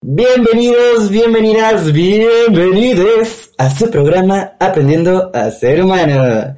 Bienvenidos, bienvenidas, bienvenides a su programa Aprendiendo a Ser Humano.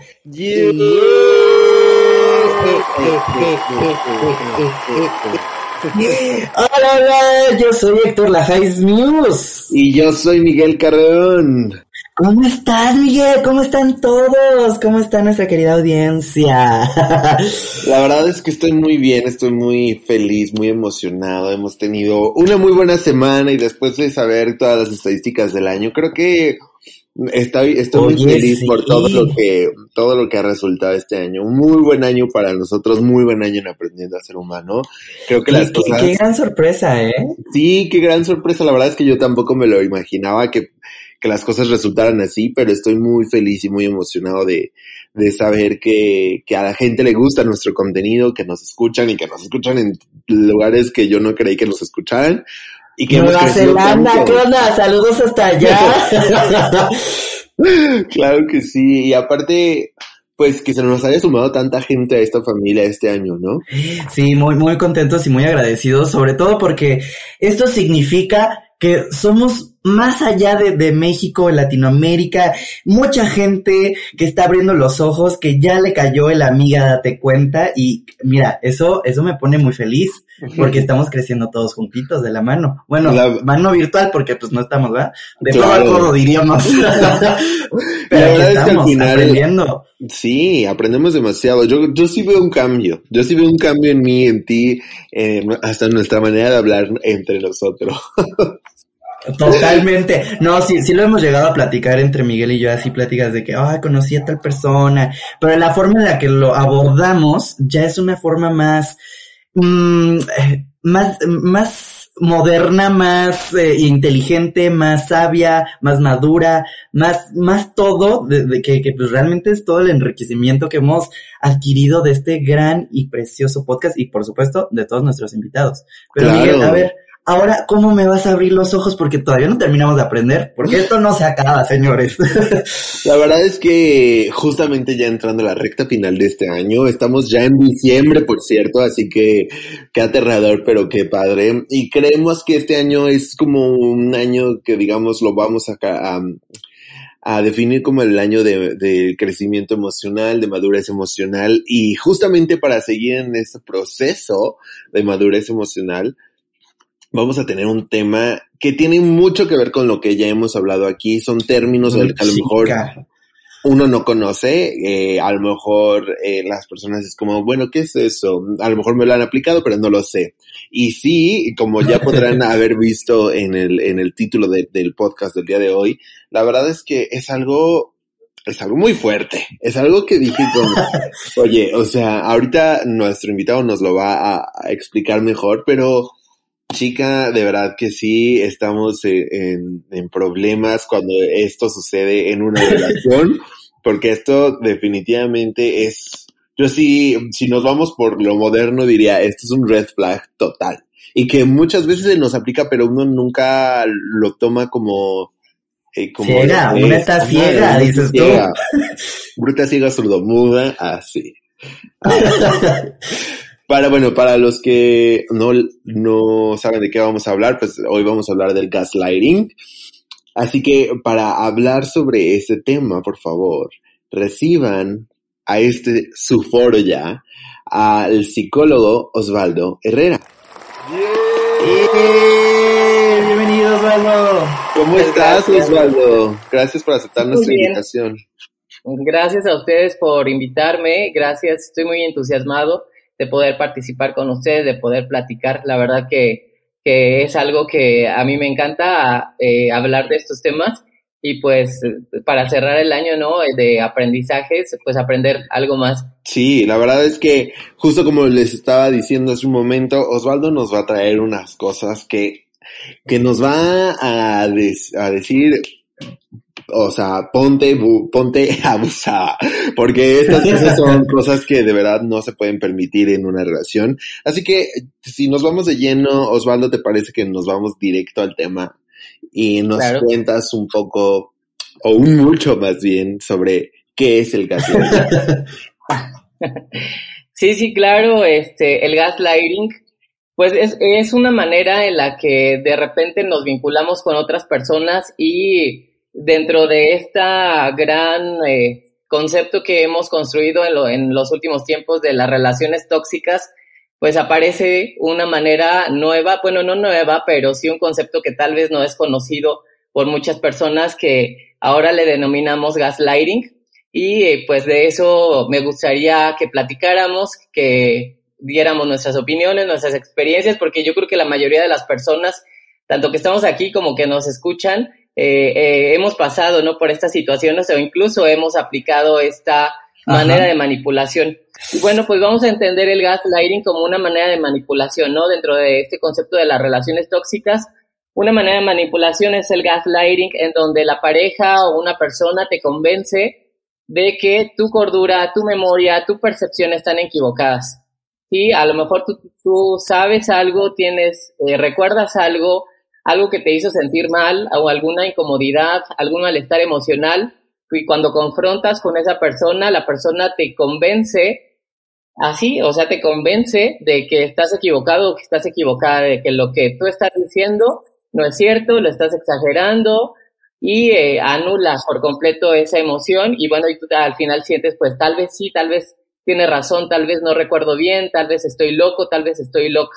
Hola, hola, yo soy Héctor Lajais News. Y yo soy Miguel Carreón. ¿Cómo estás, Miguel? ¿Cómo están todos? ¿Cómo está nuestra querida audiencia? La verdad es que estoy muy bien, estoy muy feliz, muy emocionado. Hemos tenido una muy buena semana y después de saber todas las estadísticas del año, creo que estoy, estoy muy feliz por todo lo que todo lo que ha resultado este año. Un muy buen año para nosotros, muy buen año en aprendiendo a ser humano. Creo que las cosas. Qué gran sorpresa, ¿eh? Sí, qué gran sorpresa. La verdad es que yo tampoco me lo imaginaba que que las cosas resultaran así, pero estoy muy feliz y muy emocionado de, de saber que, que a la gente le gusta nuestro contenido, que nos escuchan y que nos escuchan en lugares que yo no creí que nos escucharan. Y que Nueva Zelanda, ¿qué onda? Saludos hasta allá. claro que sí, y aparte, pues que se nos haya sumado tanta gente a esta familia este año, ¿no? Sí, muy, muy contentos y muy agradecidos, sobre todo porque esto significa que somos más allá de, de, México, Latinoamérica, mucha gente que está abriendo los ojos, que ya le cayó el amiga, date cuenta, y mira, eso, eso me pone muy feliz, porque estamos creciendo todos juntitos de la mano. Bueno, la, mano virtual, porque pues no estamos, ¿verdad? De claro. todo diríamos. Pero la verdad estamos es que al final, aprendiendo. Sí, aprendemos demasiado. Yo, yo sí veo un cambio. Yo sí veo un cambio en mí, en ti, eh, hasta en nuestra manera de hablar entre nosotros. Totalmente. No, sí, sí lo hemos llegado a platicar entre Miguel y yo, así pláticas de que, ay, conocí a tal persona, pero la forma en la que lo abordamos ya es una forma más, mmm, más, más moderna, más eh, inteligente, más sabia, más madura, más, más todo, de, de que, que, pues realmente es todo el enriquecimiento que hemos adquirido de este gran y precioso podcast y por supuesto de todos nuestros invitados. Pero claro. Miguel, a ver, Ahora, ¿cómo me vas a abrir los ojos? Porque todavía no terminamos de aprender, porque esto no se acaba, señores. La verdad es que justamente ya entrando a la recta final de este año, estamos ya en diciembre, por cierto, así que qué aterrador, pero qué padre. Y creemos que este año es como un año que, digamos, lo vamos a, a, definir como el año de, de, crecimiento emocional, de madurez emocional, y justamente para seguir en este proceso de madurez emocional, vamos a tener un tema que tiene mucho que ver con lo que ya hemos hablado aquí. Son términos que a lo mejor uno no conoce. Eh, a lo mejor eh, las personas es como, bueno, ¿qué es eso? A lo mejor me lo han aplicado, pero no lo sé. Y sí, como ya podrán haber visto en el, en el título de, del podcast del día de hoy, la verdad es que es algo es algo muy fuerte. Es algo que dije como, oye, o sea, ahorita nuestro invitado nos lo va a, a explicar mejor, pero Chica, de verdad que sí, estamos en, en, problemas cuando esto sucede en una relación, porque esto definitivamente es, yo sí, si nos vamos por lo moderno diría, esto es un red flag total. Y que muchas veces se nos aplica, pero uno nunca lo toma como... Eh, como ciega, una está ciega, dices ciega. tú. Bruta, ciega, sordomuda, así. Para, bueno, para los que no, no saben de qué vamos a hablar, pues hoy vamos a hablar del gaslighting. Así que para hablar sobre ese tema, por favor, reciban a este su foro ya, al psicólogo Osvaldo Herrera. Yeah. Bienvenido Osvaldo. ¿Cómo estás Osvaldo? Gracias por aceptar nuestra invitación. Gracias a ustedes por invitarme, gracias, estoy muy entusiasmado de poder participar con ustedes, de poder platicar. La verdad que, que es algo que a mí me encanta eh, hablar de estos temas y pues para cerrar el año, ¿no? De aprendizajes, pues aprender algo más. Sí, la verdad es que justo como les estaba diciendo hace un momento, Osvaldo nos va a traer unas cosas que que nos va a, a decir, o sea, ponte, ponte abusa, porque estas cosas son cosas que de verdad no se pueden permitir en una relación. Así que si nos vamos de lleno, Osvaldo, ¿te parece que nos vamos directo al tema y nos cuentas un poco, o un mucho más bien, sobre qué es el gaslighting? sí, sí, claro, este, el gaslighting pues es, es, una manera en la que de repente nos vinculamos con otras personas y dentro de esta gran eh, concepto que hemos construido en, lo, en los últimos tiempos de las relaciones tóxicas, pues aparece una manera nueva, bueno, no nueva, pero sí un concepto que tal vez no es conocido por muchas personas que ahora le denominamos gaslighting. Y eh, pues de eso me gustaría que platicáramos, que diéramos nuestras opiniones, nuestras experiencias, porque yo creo que la mayoría de las personas, tanto que estamos aquí como que nos escuchan, eh, eh, hemos pasado ¿no? por estas situaciones o incluso hemos aplicado esta manera de manipulación. Y bueno, pues vamos a entender el gaslighting como una manera de manipulación, ¿no? Dentro de este concepto de las relaciones tóxicas, una manera de manipulación es el gaslighting en donde la pareja o una persona te convence de que tu cordura, tu memoria, tu percepción están equivocadas. Y a lo mejor tú, tú sabes algo, tienes, eh, recuerdas algo, algo que te hizo sentir mal o alguna incomodidad, algún malestar emocional, y cuando confrontas con esa persona, la persona te convence así, o sea, te convence de que estás equivocado o que estás equivocada, de que lo que tú estás diciendo no es cierto, lo estás exagerando y eh, anulas por completo esa emoción y bueno, y tú al final sientes pues tal vez sí, tal vez tiene razón, tal vez no recuerdo bien, tal vez estoy loco, tal vez estoy loca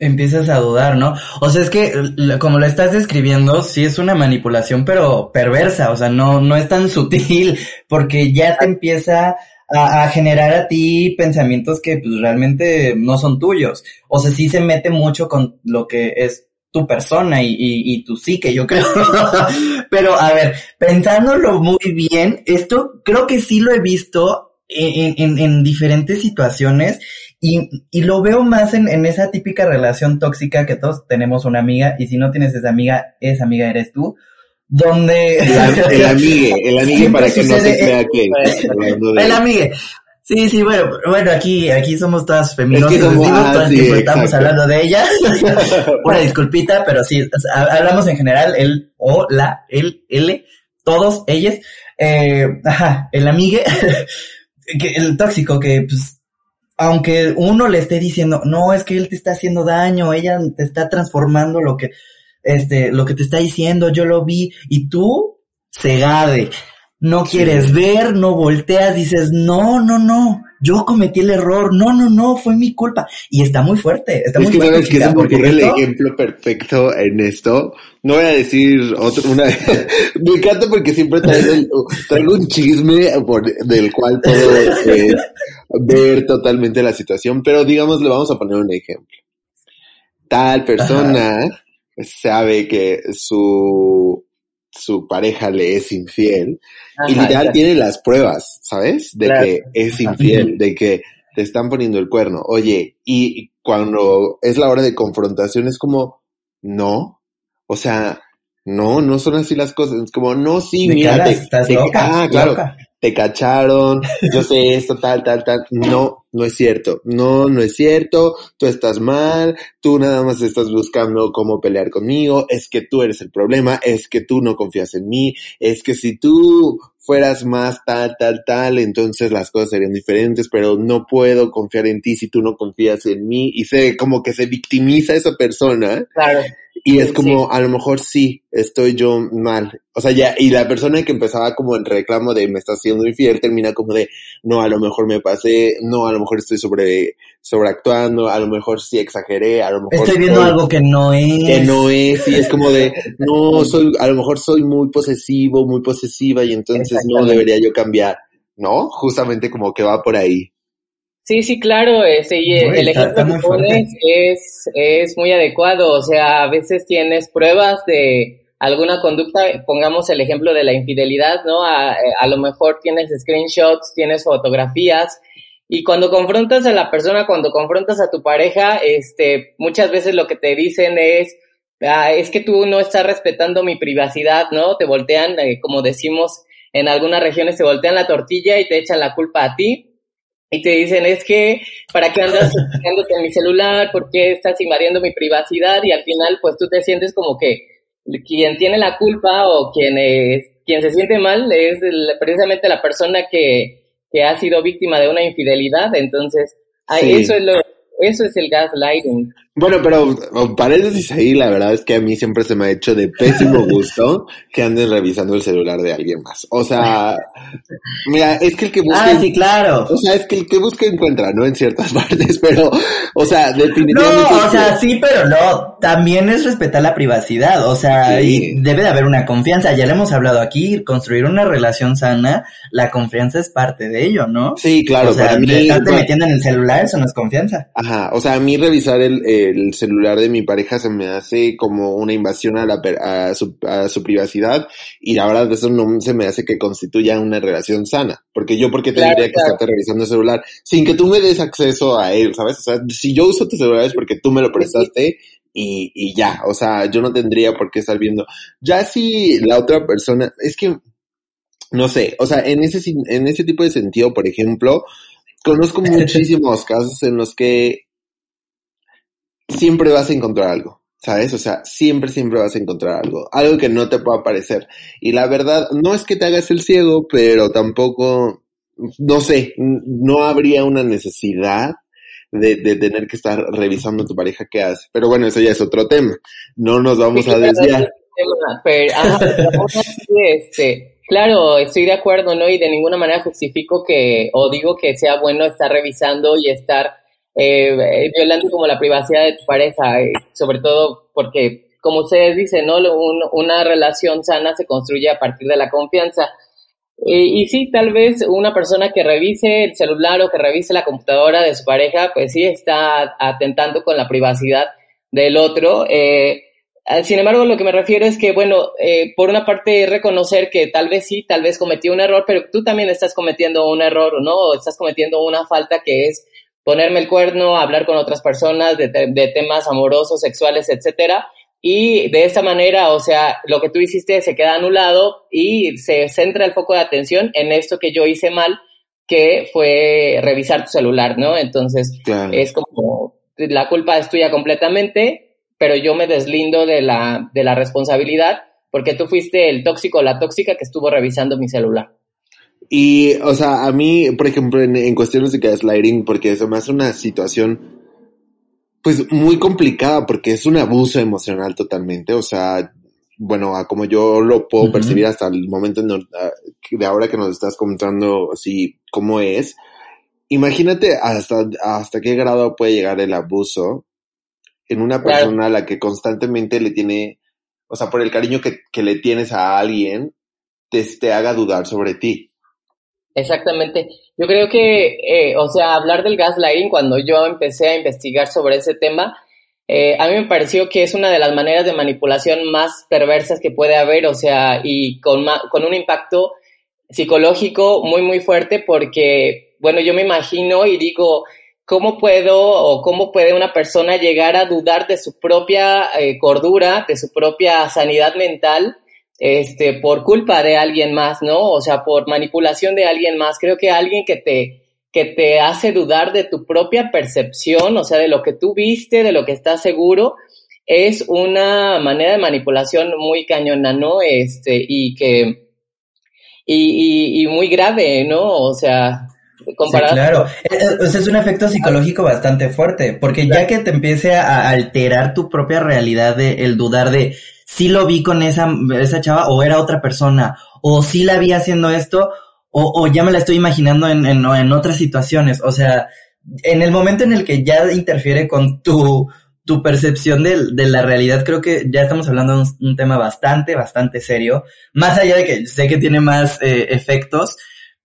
empiezas a dudar, ¿no? O sea, es que como lo estás describiendo, sí es una manipulación, pero perversa, o sea, no, no es tan sutil, porque ya te empieza a, generar a ti pensamientos que pues, realmente no son tuyos. O sea, sí se mete mucho con lo que es tu persona y, y, y tu psique, yo creo. pero a ver, pensándolo muy bien, esto creo que sí lo he visto en, en, en diferentes situaciones y, y lo veo más en, en, esa típica relación tóxica que todos tenemos una amiga y si no tienes esa amiga, esa amiga eres tú. Donde... el amigue, el amigue para que no se crea que... El amigue. Sí, sí, bueno, bueno, aquí, aquí somos todas feministas, es ah, el estamos hablando de ella. Una disculpita, pero sí, hablamos en general, él, o, la, él, él, todos, ellas. Eh, ajá, el amigue, que, el tóxico que, pues, aunque uno le esté diciendo, no, es que él te está haciendo daño, ella te está transformando lo que, este, lo que te está diciendo, yo lo vi, y tú, cegade, no quieres ver, no volteas, dices, no, no, no, yo cometí el error, no, no, no, fue mi culpa. Y está muy fuerte, está muy fuerte. Es que se me ocurre el ejemplo perfecto en esto. No voy a decir otro, una, me encanta porque siempre traigo, traigo un chisme por, del cual puedo eh, ver totalmente la situación, pero digamos, le vamos a poner un ejemplo. Tal persona sabe que su su pareja le es infiel y literal tiene las pruebas, ¿sabes? De que es infiel, de que te están poniendo el cuerno. Oye, y cuando es la hora de confrontación es como, no, o sea, no, no son así las cosas. Es como, no, sí, mira, ah, claro, te cacharon, yo sé esto, tal, tal, tal. No, no es cierto. No, no es cierto. Tú estás mal. Tú nada más estás buscando cómo pelear conmigo. Es que tú eres el problema. Es que tú no confías en mí. Es que si tú fueras más tal, tal, tal, entonces las cosas serían diferentes, pero no puedo confiar en ti si tú no confías en mí. Y se, como que se victimiza esa persona. Claro. Y es como, a lo mejor sí, estoy yo mal. O sea, ya, y la persona que empezaba como en reclamo de me está haciendo infiel, termina como de, no, a lo mejor me pasé, no, a lo mejor estoy sobre, sobreactuando, a lo mejor sí exageré, a lo mejor. Estoy viendo algo que no es. Que no es, y es como de, no, soy, a lo mejor soy muy posesivo, muy posesiva, y entonces no debería yo cambiar, ¿no? Justamente como que va por ahí. Sí, sí, claro, ese, y el ejemplo que pones es, es muy adecuado, o sea, a veces tienes pruebas de alguna conducta, pongamos el ejemplo de la infidelidad, ¿no? A, a lo mejor tienes screenshots, tienes fotografías, y cuando confrontas a la persona, cuando confrontas a tu pareja, este, muchas veces lo que te dicen es, ah, es que tú no estás respetando mi privacidad, ¿no? Te voltean, eh, como decimos en algunas regiones, te voltean la tortilla y te echan la culpa a ti. Y te dicen, es que, ¿para qué andas en mi celular? ¿Por qué estás invadiendo mi privacidad? Y al final, pues tú te sientes como que quien tiene la culpa o quien, es, quien se siente mal es precisamente la persona que, que ha sido víctima de una infidelidad. Entonces, eso es lo, eso es el gaslighting. Bueno, pero paréntesis ahí, la verdad es que a mí siempre se me ha hecho de pésimo gusto que anden revisando el celular de alguien más. O sea, mira, es que el que busca. Ah, sí, claro. O sea, es que el que busca encuentra, ¿no? En ciertas partes, pero, o sea, definitivamente. No, o sea, sí, pero no. También es respetar la privacidad. O sea, y debe de haber una confianza. Ya le hemos hablado aquí, construir una relación sana, la confianza es parte de ello, ¿no? Sí, claro. O sea, para mí, estarte metiendo en el celular, eso no es confianza. Ajá, o sea, a mí revisar el el celular de mi pareja se me hace como una invasión a, la, a, su, a su privacidad y la verdad eso no se me hace que constituya una relación sana, porque yo porque tendría que estarte revisando el celular sin que tú me des acceso a él, ¿sabes? O sea, si yo uso tu celular es porque tú me lo prestaste y, y ya, o sea, yo no tendría por qué estar viendo. Ya si la otra persona, es que, no sé, o sea, en ese, en ese tipo de sentido, por ejemplo, conozco muchísimos casos en los que siempre vas a encontrar algo, ¿sabes? O sea, siempre, siempre vas a encontrar algo, algo que no te pueda parecer. Y la verdad, no es que te hagas el ciego, pero tampoco, no sé, no habría una necesidad de, de, tener que estar revisando a tu pareja qué hace. Pero bueno, eso ya es otro tema. No nos vamos a desviar. Pero, este, claro, estoy de acuerdo, ¿no? Y de ninguna manera justifico que, o digo que sea bueno estar revisando y estar eh, violando como la privacidad de tu pareja, eh, sobre todo porque, como ustedes dicen, ¿no? una relación sana se construye a partir de la confianza. y sí, tal vez una persona que revise el celular o que revise la computadora de su pareja, pues sí está atentando con la privacidad del otro. Eh, sin embargo, lo que me refiero es que, bueno, eh, por una parte reconocer que tal vez sí, tal vez cometió un error, pero tú también estás cometiendo un error, ¿no? O estás cometiendo una falta que es ponerme el cuerno, hablar con otras personas de, temas amorosos, sexuales, etcétera. Y de esta manera, o sea, lo que tú hiciste se queda anulado y se centra el foco de atención en esto que yo hice mal, que fue revisar tu celular, ¿no? Entonces, es como la culpa es tuya completamente, pero yo me deslindo de la, de la responsabilidad porque tú fuiste el tóxico o la tóxica que estuvo revisando mi celular. Y, o sea, a mí, por ejemplo, en, en cuestiones de gaslighting, porque eso me hace una situación, pues, muy complicada, porque es un abuso emocional totalmente, o sea, bueno, como yo lo puedo percibir hasta el momento de ahora que nos estás comentando así cómo es, imagínate hasta, hasta qué grado puede llegar el abuso en una persona a la que constantemente le tiene, o sea, por el cariño que, que le tienes a alguien, te, te haga dudar sobre ti. Exactamente. Yo creo que, eh, o sea, hablar del gaslighting, cuando yo empecé a investigar sobre ese tema, eh, a mí me pareció que es una de las maneras de manipulación más perversas que puede haber, o sea, y con, con un impacto psicológico muy, muy fuerte, porque, bueno, yo me imagino y digo, ¿cómo puedo o cómo puede una persona llegar a dudar de su propia eh, cordura, de su propia sanidad mental? este, por culpa de alguien más, ¿no? O sea, por manipulación de alguien más. Creo que alguien que te, que te hace dudar de tu propia percepción, o sea, de lo que tú viste, de lo que estás seguro, es una manera de manipulación muy cañona, ¿no? Este, y que, y, y, muy grave, ¿no? O sea, comparado. claro, es, eh, eh, es un efecto psicológico bastante fuerte, porque ya que te empiece a alterar tu propia realidad de el dudar de si lo vi con esa, esa chava o era otra persona, o si la vi haciendo esto, o, o ya me la estoy imaginando en, en, en, otras situaciones. O sea, en el momento en el que ya interfiere con tu, tu percepción de, de la realidad, creo que ya estamos hablando de un, tema bastante, bastante serio. Más allá de que sé que tiene más eh, efectos,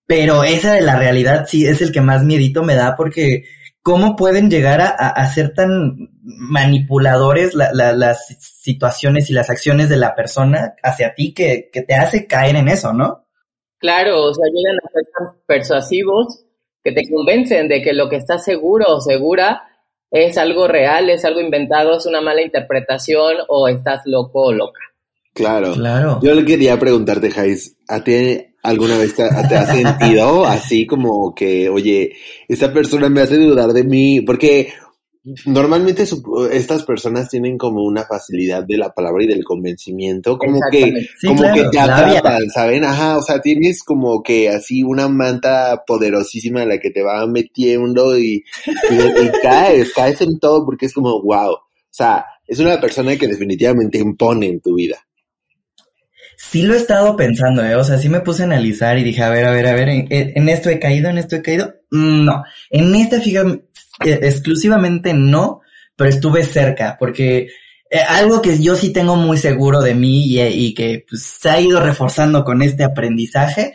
pero esa de la realidad sí es el que más miedito me da porque cómo pueden llegar a, a, ser tan manipuladores las situaciones y las acciones de la persona hacia ti que, que, te hace caer en eso, ¿no? Claro, o sea, llegan a ser tan persuasivos que te convencen de que lo que estás seguro o segura ¿Es algo real? ¿Es algo inventado? ¿Es una mala interpretación? ¿O estás loco o loca? Claro. Claro. Yo le quería preguntarte, Jais, ¿a ti alguna vez te, te has sentido así como que, oye, esta persona me hace dudar de mí? Porque normalmente su- estas personas tienen como una facilidad de la palabra y del convencimiento, como que. Sí, como claro, que te atrapan, ¿saben? Ajá, o sea, tienes como que así una manta poderosísima en la que te va metiendo y, y, y caes, caes en todo porque es como, wow. O sea, es una persona que definitivamente impone en tu vida. Sí lo he estado pensando, ¿eh? O sea, sí me puse a analizar y dije, a ver, a ver, a ver, ¿en, en esto he caído? ¿En esto he caído? Mm, No. En esta, fíjate, eh, exclusivamente no, pero estuve cerca, porque eh, algo que yo sí tengo muy seguro de mí y, y que pues, se ha ido reforzando con este aprendizaje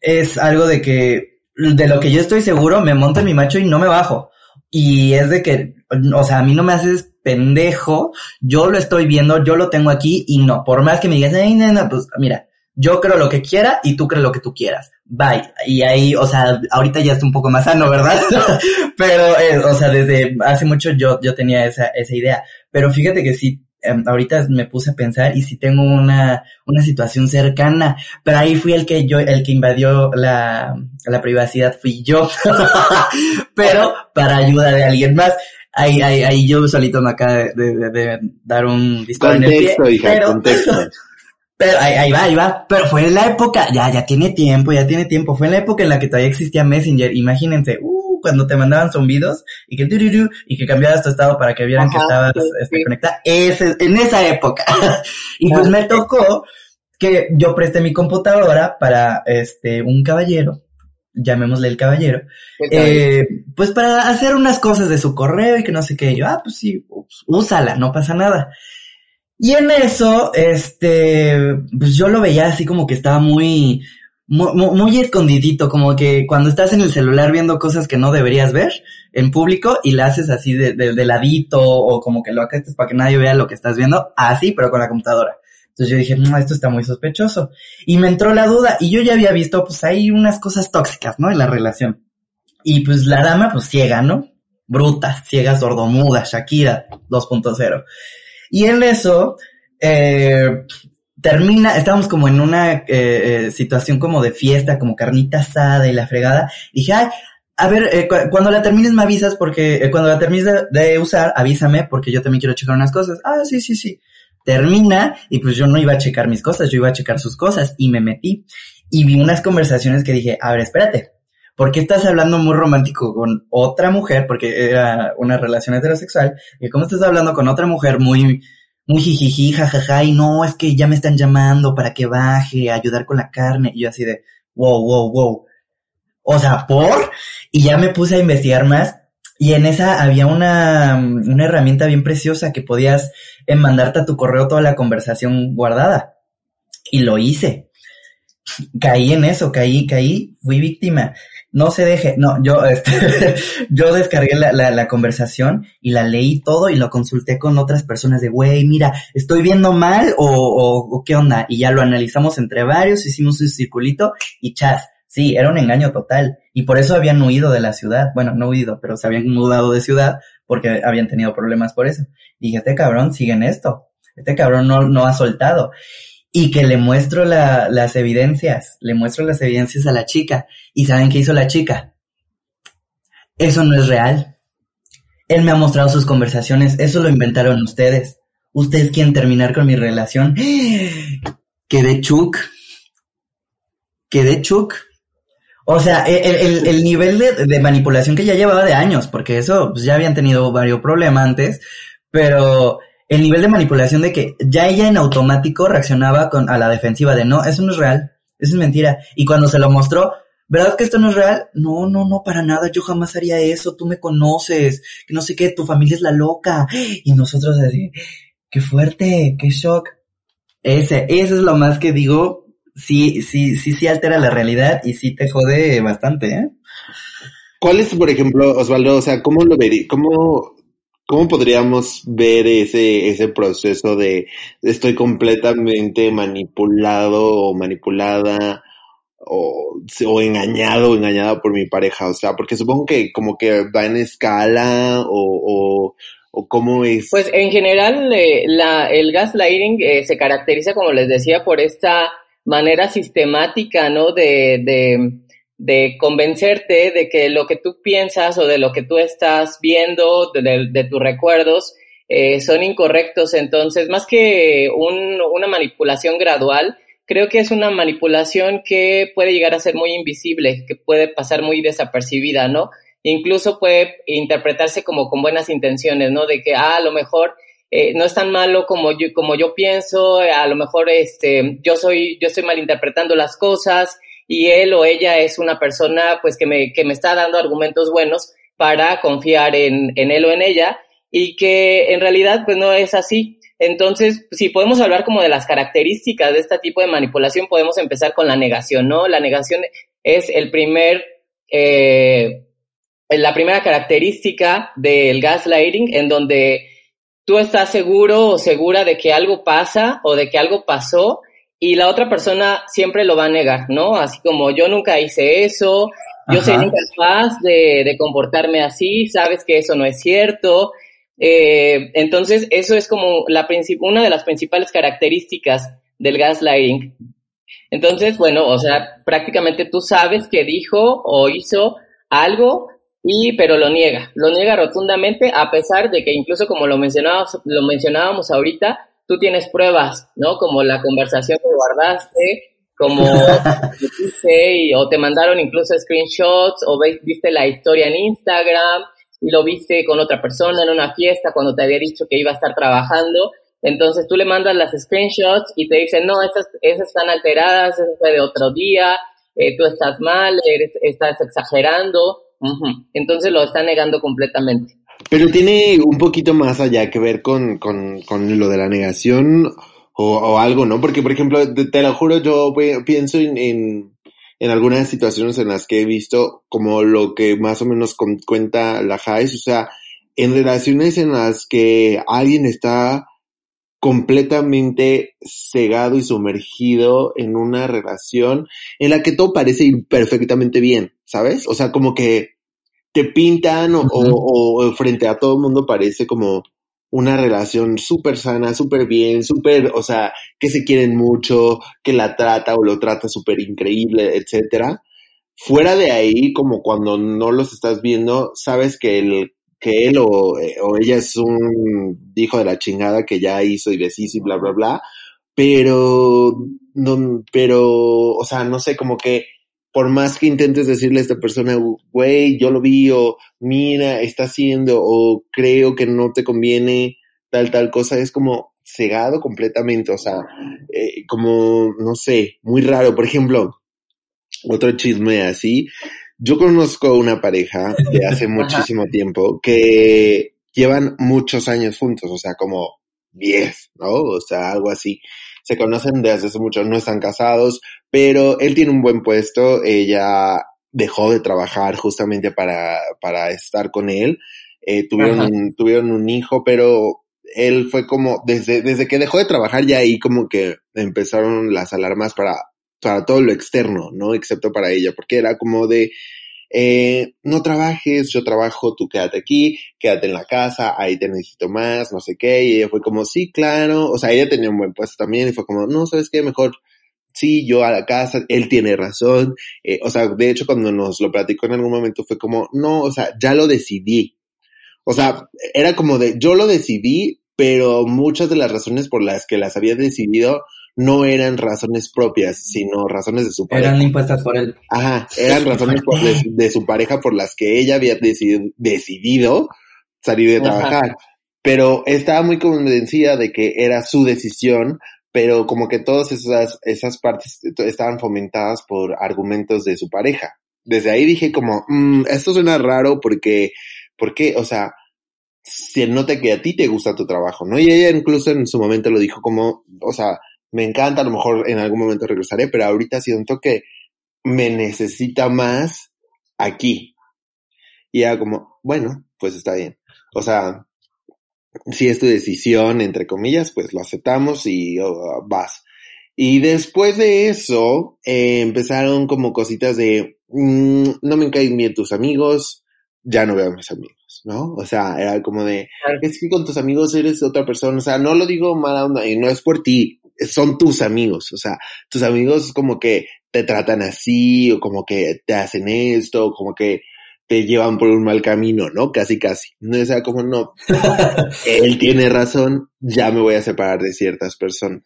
es algo de que, de lo que yo estoy seguro, me monto en mi macho y no me bajo. Y es de que, o sea, a mí no me haces pendejo, yo lo estoy viendo, yo lo tengo aquí y no, por más que me digas, ay, nena, pues mira, yo creo lo que quiera y tú crees lo que tú quieras. Bye. Y ahí, o sea, ahorita ya está un poco más sano, ¿verdad? Pero, eh, o sea, desde hace mucho yo, yo tenía esa, esa idea. Pero fíjate que sí, em, ahorita me puse a pensar y sí tengo una, una situación cercana, pero ahí fui el que yo, el que invadió la, la privacidad fui yo. pero para ayuda de alguien más. Ahí, ahí, ahí yo solito me acabo de, de- de dar un disparo en el pie. Contexto, hija, pero, contexto. pero ahí, ahí va, ahí va. Pero fue en la época, ya, ya tiene tiempo, ya tiene tiempo. Fue en la época en la que todavía existía Messenger. Imagínense, uh, cuando te mandaban zumbidos y que tururú, y que cambiabas tu estado para que vieran que estabas sí, este, sí. conectada. Ese, en esa época. y pues me tocó que yo presté mi computadora para este un caballero, llamémosle el caballero, eh, pues para hacer unas cosas de su correo y que no sé qué. Y yo, ah, pues sí, úsala, no pasa nada. Y en eso, este, pues yo lo veía así como que estaba muy, muy, escondidito, como que cuando estás en el celular viendo cosas que no deberías ver en público y la haces así de, de, ladito o como que lo acastes para que nadie vea lo que estás viendo, así, pero con la computadora. Entonces yo dije, no, esto está muy sospechoso. Y me entró la duda y yo ya había visto, pues hay unas cosas tóxicas, ¿no? En la relación. Y pues la dama, pues ciega, ¿no? Bruta, ciega, sordomuda, Shakira 2.0. Y en eso, eh, termina, estábamos como en una eh, eh, situación como de fiesta, como carnita asada y la fregada. Dije, ay, a ver, eh, cu- cuando la termines me avisas porque, eh, cuando la termines de, de usar, avísame porque yo también quiero checar unas cosas. Ah, sí, sí, sí. Termina y pues yo no iba a checar mis cosas, yo iba a checar sus cosas y me metí y vi unas conversaciones que dije, a ver, espérate, ¿por qué estás hablando muy romántico con otra mujer? Porque era una relación heterosexual. Y cómo estás hablando con otra mujer muy, muy jijiji, jajaja, y no, es que ya me están llamando para que baje, a ayudar con la carne. Y yo así de, wow, wow, wow. O sea, ¿por? Y ya me puse a investigar más. Y en esa había una, una herramienta bien preciosa que podías eh, mandarte a tu correo toda la conversación guardada. Y lo hice. Caí en eso, caí, caí, fui víctima. No se deje, no, yo, este, yo descargué la, la, la conversación y la leí todo y lo consulté con otras personas de, güey, mira, estoy viendo mal o, o, o qué onda. Y ya lo analizamos entre varios, hicimos un circulito y chas, sí, era un engaño total. Y por eso habían huido de la ciudad. Bueno, no huido, pero se habían mudado de ciudad porque habían tenido problemas por eso. Dije, este cabrón sigue en esto. Este cabrón no, no ha soltado. Y que le muestro la, las evidencias, le muestro las evidencias a la chica. ¿Y saben qué hizo la chica? Eso no es real. Él me ha mostrado sus conversaciones, eso lo inventaron ustedes. Ustedes quieren terminar con mi relación. Quedé chuc. Quedé chuc. O sea, el, el, el nivel de, de, manipulación que ya llevaba de años, porque eso pues, ya habían tenido varios problemas antes, pero el nivel de manipulación de que ya ella en automático reaccionaba con a la defensiva de no, eso no es real, eso es mentira. Y cuando se lo mostró, ¿verdad que esto no es real? No, no, no, para nada, yo jamás haría eso, tú me conoces, que no sé qué, tu familia es la loca. Y nosotros así, qué fuerte, qué shock. Ese, ese es lo más que digo, sí, sí, sí, sí altera la realidad y sí te jode bastante, ¿eh? ¿Cuál es, por ejemplo, Osvaldo, o sea, cómo lo verí, cómo, cómo podríamos ver ese, ese proceso de estoy completamente manipulado o manipulada o, o engañado o engañada por mi pareja, o sea, porque supongo que como que va en escala o, o, cómo es. Pues en general eh, la, el gaslighting eh, se caracteriza, como les decía, por esta manera sistemática, ¿no? De, de, de convencerte de que lo que tú piensas o de lo que tú estás viendo, de, tus recuerdos, eh, son incorrectos. Entonces, más que un, una manipulación gradual, creo que es una manipulación que puede llegar a ser muy invisible, que puede pasar muy desapercibida, ¿no? Incluso puede interpretarse como con buenas intenciones, ¿no? De que, ah, a lo mejor eh, no es tan malo como yo, como yo pienso, a lo mejor este, yo soy, yo estoy malinterpretando las cosas y él o ella es una persona pues que me, que me está dando argumentos buenos para confiar en, en él o en ella y que en realidad pues no es así. Entonces, si podemos hablar como de las características de este tipo de manipulación, podemos empezar con la negación, ¿no? La negación es el primer, eh, la primera característica del gaslighting en donde tú estás seguro o segura de que algo pasa o de que algo pasó y la otra persona siempre lo va a negar, ¿no? Así como yo nunca hice eso, yo soy incapaz de, de comportarme así, sabes que eso no es cierto, eh, entonces, eso es como la una de las principales características del gaslighting. Entonces, bueno, o sea, prácticamente tú sabes que dijo o hizo algo y pero lo niega, lo niega rotundamente a pesar de que incluso como lo mencionábamos, lo mencionábamos ahorita, tú tienes pruebas, ¿no? Como la conversación que guardaste, como y, o te mandaron incluso screenshots o viste la historia en Instagram y lo viste con otra persona en una fiesta cuando te había dicho que iba a estar trabajando. Entonces tú le mandas las screenshots y te dicen, no, esas, esas están alteradas, eso fue de otro día, eh, tú estás mal, eres, estás exagerando. Entonces lo está negando completamente. Pero tiene un poquito más allá que ver con, con, con lo de la negación o, o, algo, ¿no? Porque, por ejemplo, te, lo juro, yo pienso en en algunas situaciones en las que he visto como lo que más o menos cuenta la Jais, o sea, en relaciones en las que alguien está completamente cegado y sumergido en una relación en la que todo parece ir perfectamente bien, ¿sabes? O sea, como que te pintan o, o frente a todo el mundo parece como una relación súper sana, súper bien, súper, o sea, que se quieren mucho, que la trata o lo trata súper increíble, etcétera. Fuera de ahí, como cuando no los estás viendo, sabes que el que él o, eh, o ella es un hijo de la chingada que ya hizo y deshizo y bla, bla, bla. Pero, no, pero, o sea, no sé, como que por más que intentes decirle a esta persona, güey, yo lo vi, o mira, está haciendo, o creo que no te conviene tal, tal cosa, es como cegado completamente, o sea, eh, como, no sé, muy raro. Por ejemplo, otro chisme así, yo conozco una pareja de hace muchísimo tiempo que llevan muchos años juntos, o sea, como 10, ¿no? O sea, algo así se conocen desde hace mucho, no están casados, pero él tiene un buen puesto, ella dejó de trabajar justamente para, para estar con él, eh, tuvieron, un, tuvieron un hijo, pero él fue como, desde, desde que dejó de trabajar ya ahí como que empezaron las alarmas para, para todo lo externo, ¿no? Excepto para ella, porque era como de, eh, no trabajes, yo trabajo, tú quédate aquí, quédate en la casa, ahí te necesito más, no sé qué, y ella fue como, sí, claro, o sea, ella tenía un buen puesto también, y fue como, no, ¿sabes qué? Mejor, sí, yo a la casa, él tiene razón, eh, o sea, de hecho, cuando nos lo platicó en algún momento fue como, no, o sea, ya lo decidí, o sea, era como de, yo lo decidí, pero muchas de las razones por las que las había decidido no eran razones propias, sino razones de su pareja. Eran impuestas por él. Ajá, eran razones de, su pareja por las que ella había decidido, salir de trabajar. Pero estaba muy convencida de que era su decisión, pero como que todas esas, esas partes estaban fomentadas por argumentos de su pareja. Desde ahí dije como, mmm, esto suena raro porque, porque, o sea, se nota que a ti te gusta tu trabajo, ¿no? Y ella incluso en su momento lo dijo como, o sea, me encanta, a lo mejor en algún momento regresaré, pero ahorita siento que me necesita más aquí. Y era como, bueno, pues está bien. O sea, si es tu decisión, entre comillas, pues lo aceptamos y vas. Y después de eso, eh, empezaron como cositas de, mm, no me caen bien tus amigos, ya no veo a mis amigos, ¿no? O sea, era como de, es que con tus amigos eres otra persona, o sea, no lo digo mala onda, y no es por ti, son tus amigos, o sea, tus amigos como que te tratan así, o como que te hacen esto, como que te llevan por un mal camino, ¿no? Casi, casi. No, o sea, como no, él tiene razón, ya me voy a separar de ciertas personas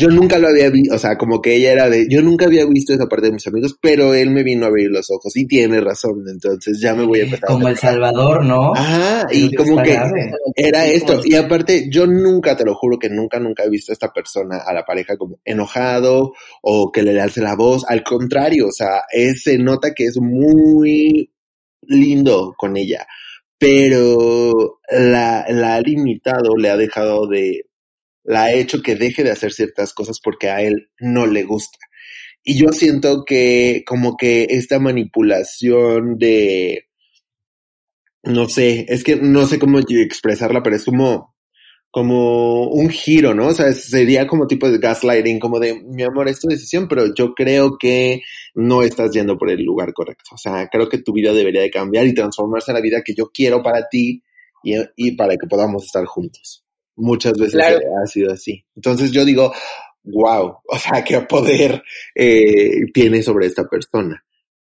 yo nunca lo había visto, o sea, como que ella era de, yo nunca había visto esa parte de mis amigos, pero él me vino a abrir los ojos y tiene razón, entonces ya me voy a empezar. Como El Salvador, ¿no? Ajá, y como que era esto, y aparte, yo nunca, te lo juro que nunca, nunca he visto a esta persona, a la pareja como enojado o que le alce la voz, al contrario, o sea, se nota que es muy lindo con ella, pero la, la ha limitado, le ha dejado de la ha hecho que deje de hacer ciertas cosas porque a él no le gusta. Y yo siento que como que esta manipulación de, no sé, es que no sé cómo expresarla, pero es como, como un giro, ¿no? O sea, sería como tipo de gaslighting, como de, mi amor, es tu decisión, pero yo creo que no estás yendo por el lugar correcto. O sea, creo que tu vida debería de cambiar y transformarse en la vida que yo quiero para ti y, y para que podamos estar juntos. Muchas veces ha sido así. Entonces yo digo, wow, o sea, qué poder eh, tiene sobre esta persona.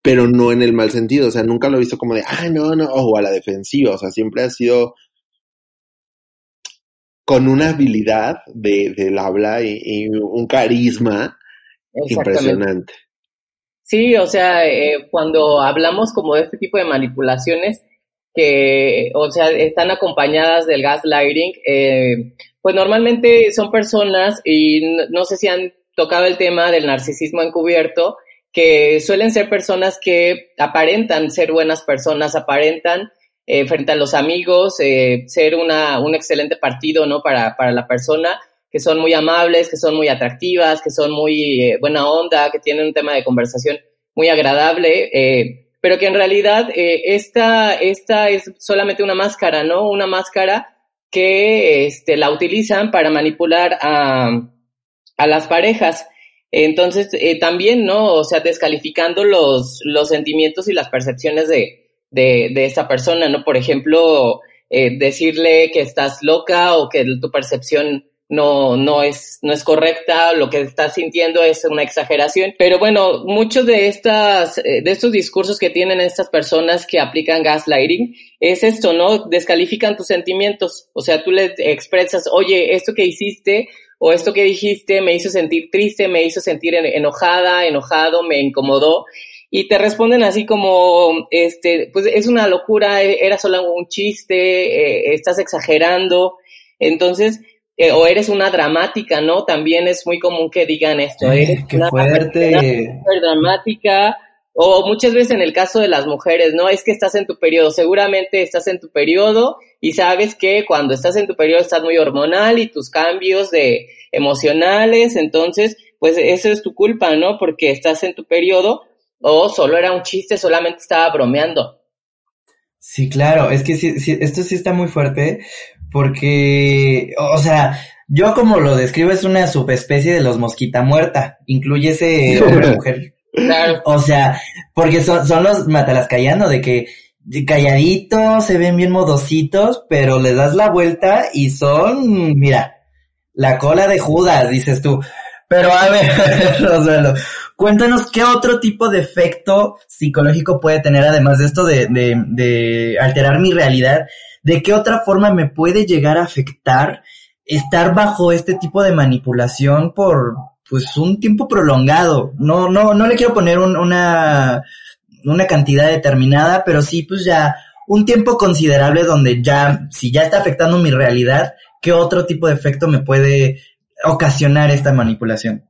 Pero no en el mal sentido, o sea, nunca lo he visto como de, ah, no, no, o a la defensiva, o sea, siempre ha sido con una habilidad de, del habla y, un carisma impresionante. Sí, o sea, eh, cuando hablamos como de este tipo de manipulaciones, que, o sea, están acompañadas del gaslighting, eh, pues normalmente son personas, y no, sé si han tocado el tema del narcisismo encubierto, que suelen ser personas que aparentan ser buenas personas, aparentan eh, frente a los amigos, eh, ser una, un excelente partido, ¿no? Para, para la persona, que son muy amables, que son muy atractivas, que son muy eh, buena onda, que tienen un tema de conversación muy agradable. Pero que en realidad eh, esta, esta es solamente una máscara, ¿no? Una máscara que este, la utilizan para manipular a, a las parejas. Entonces, eh, también, ¿no? O sea, descalificando los, los sentimientos y las percepciones de, de, de esta persona, ¿no? Por ejemplo, eh, decirle que estás loca o que tu percepción no, no es, no es correcta, lo que estás sintiendo es una exageración. Pero bueno, muchos de estas, eh, de estos discursos que tienen estas personas que aplican gaslighting es esto, ¿no? Descalifican tus sentimientos. O sea, tú le expresas, oye, esto que hiciste o esto que dijiste me hizo sentir triste, me hizo sentir enojada, enojado, me incomodó. Y te responden así como, este, pues es una locura, e-, era solo un chiste, eh, estás exagerando. Entonces, eh, o eres una dramática, ¿no? También es muy común que digan esto, eres qué una fuerte. dramática, o muchas veces en el caso de las mujeres, ¿no? Es que estás en tu periodo, seguramente estás en tu periodo y sabes que cuando estás en tu periodo estás muy hormonal y tus cambios de emocionales, entonces, pues eso es tu culpa, ¿no? Porque estás en tu periodo o solo era un chiste, solamente estaba bromeando. Sí, claro, es que sí, sí, esto sí está muy fuerte porque, o sea, yo como lo describo es una subespecie de los mosquita muerta, incluye ese hombre mujer. Claro. O sea, porque son, son los matalas callando, de que calladitos, se ven bien modositos, pero le das la vuelta y son, mira, la cola de Judas, dices tú. Pero a ver, Roselo, cuéntanos qué otro tipo de efecto psicológico puede tener, además de esto de, de, de alterar mi realidad, de qué otra forma me puede llegar a afectar estar bajo este tipo de manipulación por pues un tiempo prolongado. No, no, no le quiero poner una, una cantidad determinada, pero sí, pues ya un tiempo considerable donde ya, si ya está afectando mi realidad, ¿qué otro tipo de efecto me puede ocasionar esta manipulación?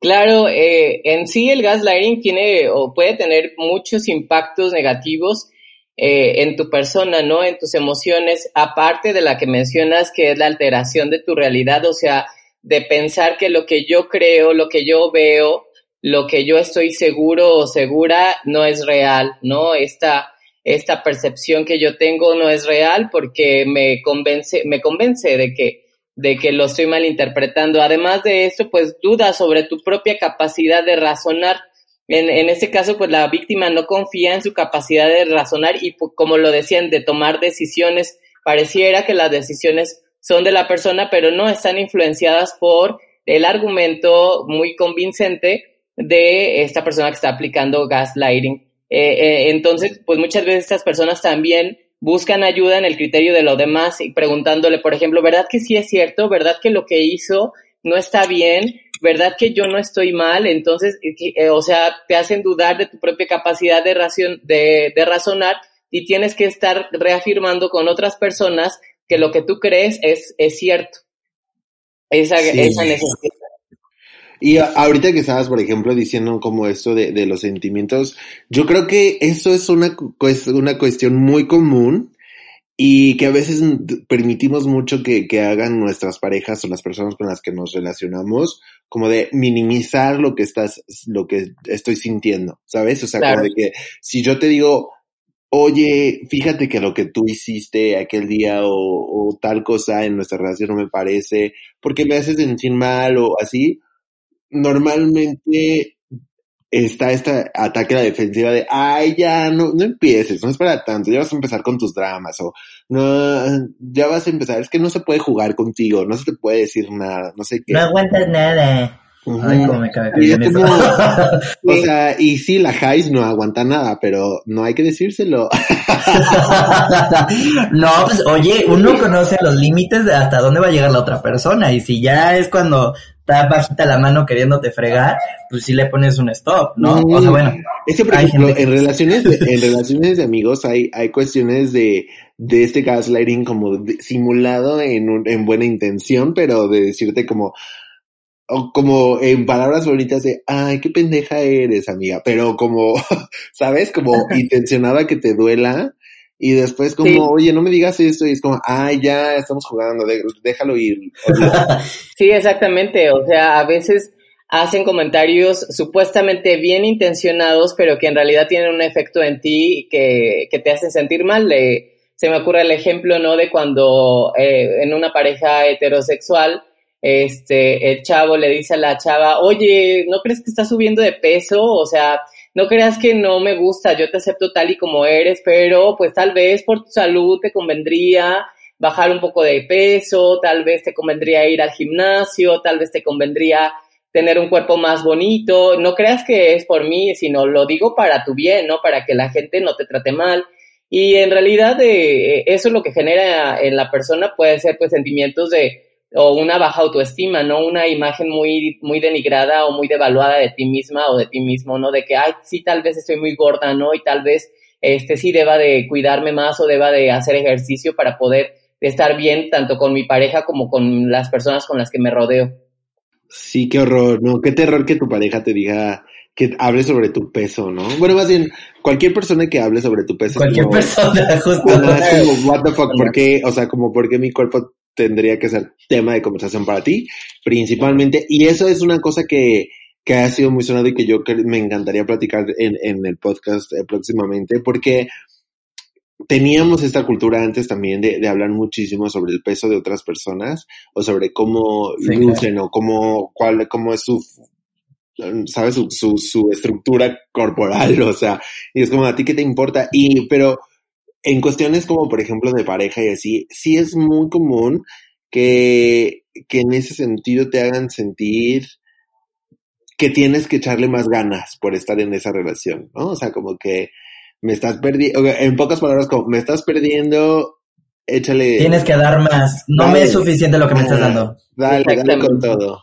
Claro, eh, en sí el gaslighting tiene o puede tener muchos impactos negativos eh, en tu persona, ¿no? En tus emociones, aparte de la que mencionas que es la alteración de tu realidad, o sea, de pensar que lo que yo creo, lo que yo veo, lo que yo estoy seguro o segura no es real, ¿no? Esta, esta percepción que yo tengo no es real porque me convence, me convence de que de que lo estoy malinterpretando. Además de esto, pues dudas sobre tu propia capacidad de razonar. En, en este caso, pues la víctima no confía en su capacidad de razonar y, pues, como lo decían, de tomar decisiones. Pareciera que las decisiones son de la persona, pero no están influenciadas por el argumento muy convincente de esta persona que está aplicando gaslighting. Eh, eh, entonces, pues muchas veces estas personas también buscan ayuda en el criterio de lo demás y preguntándole, por ejemplo, ¿verdad que sí es cierto? ¿Verdad que lo que hizo no está bien? ¿Verdad que yo no estoy mal? Entonces, eh, o sea, te hacen dudar de tu propia capacidad de, de, de razonar y tienes que estar reafirmando con otras personas que lo que tú crees es, es cierto. Esa, esa necesidad. Y ahorita que estabas, por ejemplo, diciendo como esto de, de los sentimientos, yo creo que eso es una, una cuestión muy común y que a veces permitimos mucho que, que, hagan nuestras parejas o las personas con las que nos relacionamos, como de minimizar lo que estás, lo que estoy sintiendo, ¿sabes? O sea, como de que si yo te digo, oye, fíjate que lo que tú hiciste aquel día o, o tal cosa en nuestra relación no me parece, porque me haces sentir mal o así, normalmente está este ataque a la defensiva de, ay, ya, no, no empieces, no es para tanto, ya vas a empezar con tus dramas, o no, ya vas a empezar, es que no se puede jugar contigo, no se te puede decir nada, no sé qué. No aguantas nada. Ay, cómo me cabe bien eso. o sea, y sí, la Jais no aguanta nada, pero no hay que decírselo. no, pues oye, uno conoce los límites de hasta dónde va a llegar la otra persona, y si ya es cuando está bajita la mano queriéndote fregar, pues sí le pones un stop, ¿no? o sea, bueno. Es que, por ejemplo, en relaciones, de, en relaciones de amigos hay, hay cuestiones de, de este gaslighting como simulado en, un, en buena intención, pero de decirte como, o como en palabras bonitas de, ay, qué pendeja eres, amiga, pero como, ¿sabes? Como intencionada que te duela. Y después como, oye, no me digas esto, y es como, ay, ya estamos jugando, déjalo ir. sí, exactamente. O sea, a veces hacen comentarios supuestamente bien intencionados, pero que en realidad tienen un efecto en ti que, que te hacen sentir mal. se me ocurre el ejemplo, ¿no? De cuando eh, en una pareja heterosexual, este, el chavo le dice a la chava, oye, ¿no crees que estás subiendo de peso? O sea, no creas que no me gusta, yo te acepto tal y como eres, pero pues tal vez por tu salud te convendría bajar un poco de peso, tal vez te convendría ir al gimnasio, tal vez te convendría tener un cuerpo más bonito. No creas que es por mí, sino lo digo para tu bien, ¿no? Para que la gente no te trate mal. Y en realidad eh, eso es lo que genera en la persona puede ser pues sentimientos de o una baja autoestima, ¿no? Una imagen muy, muy denigrada o muy devaluada de ti misma o de ti mismo, ¿no? De que, ay, sí, tal vez estoy muy gorda, ¿no? Y tal vez, este, sí deba de cuidarme más o deba de hacer ejercicio para poder estar bien tanto con mi pareja como con las personas con las que me rodeo. Sí, qué horror, ¿no? Qué terror que tu pareja te diga que hable sobre tu peso, ¿no? Bueno, más bien, cualquier persona que hable sobre tu peso. Cualquier persona, justo. como, what the fuck, ¿por qué? O sea, como, ¿por qué mi cuerpo tendría que ser tema de conversación para ti, principalmente. Y eso es una cosa que, que ha sido muy sonado y que yo me encantaría platicar en, en el podcast eh, próximamente, porque teníamos esta cultura antes también de, de, hablar muchísimo sobre el peso de otras personas o sobre cómo lucen o cómo, cuál, cómo es su sabes su, su, su estructura corporal, o sea, y es como a ti qué te importa, y pero en cuestiones como, por ejemplo, de pareja y así, sí es muy común que, que en ese sentido te hagan sentir que tienes que echarle más ganas por estar en esa relación, ¿no? O sea, como que me estás perdiendo, en pocas palabras, como me estás perdiendo, échale. Tienes que dar más, no me es suficiente lo que me estás dando. Dale, dale con todo.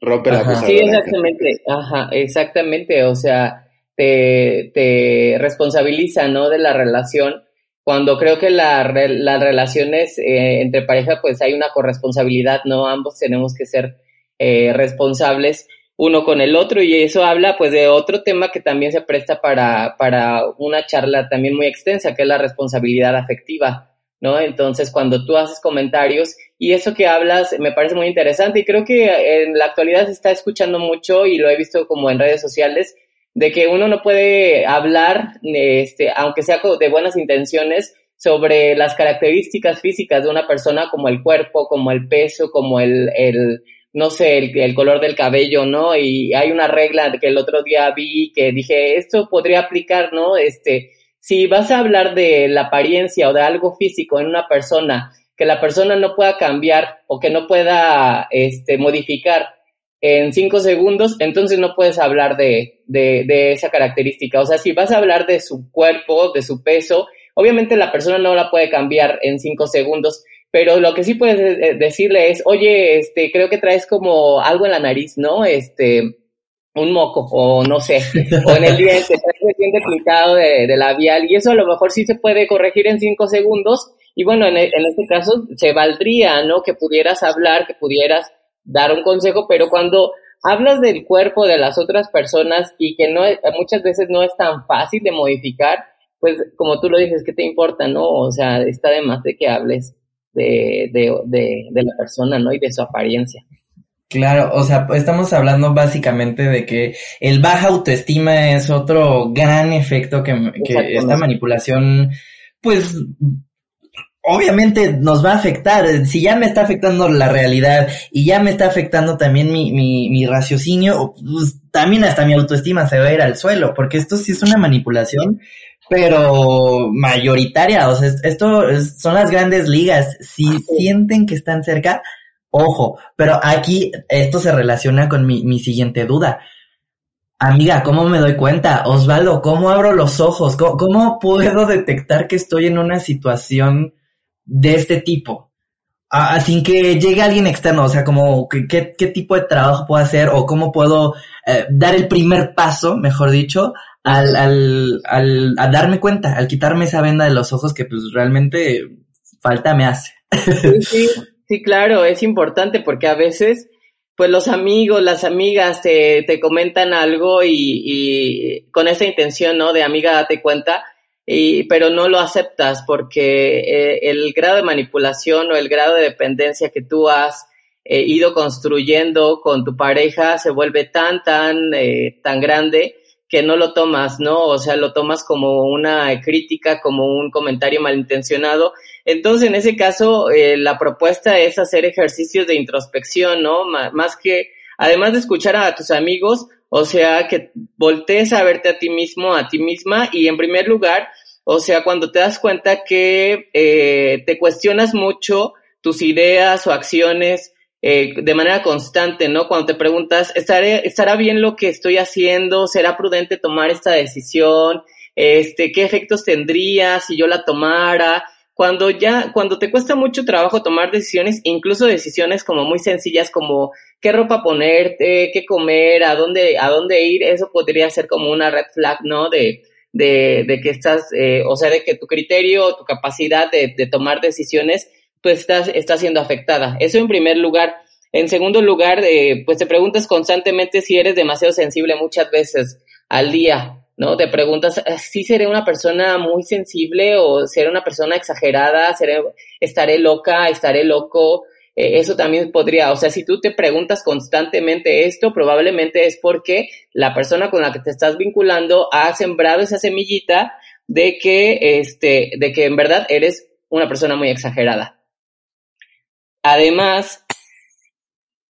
Rompe la cosa. Sí, exactamente, ajá, exactamente, o sea, te, te responsabiliza, ¿no? De la relación, cuando creo que la, las relaciones eh, entre pareja, pues hay una corresponsabilidad, ¿no? Ambos tenemos que ser eh, responsables uno con el otro y eso habla pues de otro tema que también se presta para, para una charla también muy extensa, que es la responsabilidad afectiva, ¿no? Entonces, cuando tú haces comentarios y eso que hablas me parece muy interesante y creo que en la actualidad se está escuchando mucho y lo he visto como en redes sociales, de que uno no puede hablar, este, aunque sea de buenas intenciones, sobre las características físicas de una persona como el cuerpo, como el peso, como el, el no sé, el, color del cabello, ¿no? Y hay una regla que el otro día vi que dije, esto podría aplicar, ¿no? Este, si vas a hablar de la apariencia o de algo físico en una persona, que la persona no pueda cambiar o que no pueda, este, modificar en cinco segundos, entonces no puedes hablar de, de, de esa característica. O sea, si vas a hablar de su cuerpo, de su peso, obviamente la persona no la puede cambiar en cinco segundos, pero lo que sí puedes eh, decirle es, oye, este, creo que traes como algo en la nariz, ¿no? Este, un moco, o no sé, o en el diente, traes el diente pintado de, de, labial, y eso a lo mejor sí se puede corregir en cinco segundos, y bueno, en, en este caso se valdría, ¿no? Que pudieras hablar, que pudieras dar un consejo, pero cuando hablas del cuerpo de las otras personas y que no muchas veces no es tan fácil de modificar, pues como tú lo dices, ¿qué te importa, no? O sea, está de más de que hables de, de, de, de la persona, ¿no? Y de su apariencia. Claro, o sea, estamos hablando básicamente de que el baja autoestima es otro gran efecto que, que esta manipulación, pues, obviamente nos va a afectar. Si ya me está afectando la realidad y ya me está afectando también mi, mi, mi raciocinio, pues también hasta mi autoestima se va a ir al suelo, porque esto sí es una manipulación pero mayoritaria, o sea, esto son las grandes ligas. Si sienten que están cerca, ojo, pero aquí esto se relaciona con mi, mi siguiente duda. Amiga, ¿cómo me doy cuenta? Osvaldo, ¿cómo abro los ojos? ¿Cómo, ¿Cómo, puedo detectar que estoy en una situación de este tipo? Ah, sin que llegue alguien externo, o sea, como qué, qué tipo de trabajo puedo hacer o cómo puedo eh, dar el primer paso, mejor dicho, al, al, al, a darme cuenta, al quitarme esa venda de los ojos que pues realmente falta me hace. Sí, sí, sí, claro, es importante porque a veces pues los amigos, las amigas te, te comentan algo y, y, con esa intención, ¿no? De amiga date cuenta, y, pero no lo aceptas porque eh, el grado de manipulación o el grado de dependencia que tú has eh, ido construyendo con tu pareja se vuelve tan, tan, eh, tan grande que no lo tomas, ¿no? O sea, lo tomas como una crítica, como un comentario malintencionado. Entonces, en ese caso, eh, la propuesta es hacer ejercicios de introspección, ¿no? más que, además de escuchar a tus amigos, o sea, que voltees a verte a ti mismo, a ti misma, y en primer lugar, o sea, cuando te das cuenta que eh, te cuestionas mucho tus ideas o acciones, eh, de manera constante, ¿no? Cuando te preguntas, ¿estaré, ¿estará bien lo que estoy haciendo? ¿Será prudente tomar esta decisión? Este, ¿qué efectos tendría si yo la tomara? Cuando ya, cuando te cuesta mucho trabajo tomar decisiones, incluso decisiones como muy sencillas como qué ropa ponerte, qué comer, a dónde, a dónde ir, eso podría ser como una red flag, ¿no? De, de, de que estás, eh, o sea, de que tu criterio, tu capacidad de, de tomar decisiones pues estás, está siendo afectada. Eso en primer lugar. En segundo lugar, eh, pues te preguntas constantemente si eres demasiado sensible muchas veces al día, ¿no? Te preguntas ah, si seré una persona muy sensible o seré una persona exagerada, seré, estaré loca, estaré loco. Eh, eso también podría, o sea, si tú te preguntas constantemente esto, probablemente es porque la persona con la que te estás vinculando ha sembrado esa semillita de que, este, de que en verdad eres una persona muy exagerada. Además,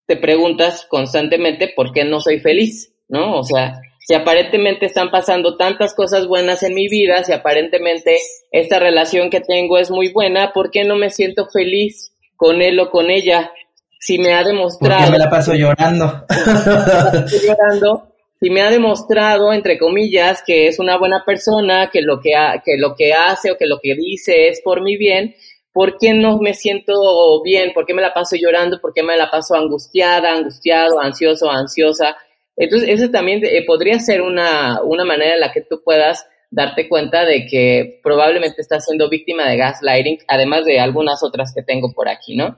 te preguntas constantemente por qué no soy feliz, ¿no? O sea, si aparentemente están pasando tantas cosas buenas en mi vida, si aparentemente esta relación que tengo es muy buena, ¿por qué no me siento feliz con él o con ella? Si me ha demostrado... Porque me la paso llorando. llorando. Si me ha demostrado, entre comillas, que es una buena persona, que lo que, que lo que hace o que lo que dice es por mi bien, ¿por qué no me siento bien? ¿Por qué me la paso llorando? ¿Por qué me la paso angustiada, angustiado, ansioso, ansiosa? Entonces, eso también eh, podría ser una, una manera en la que tú puedas darte cuenta de que probablemente estás siendo víctima de gaslighting, además de algunas otras que tengo por aquí, ¿no?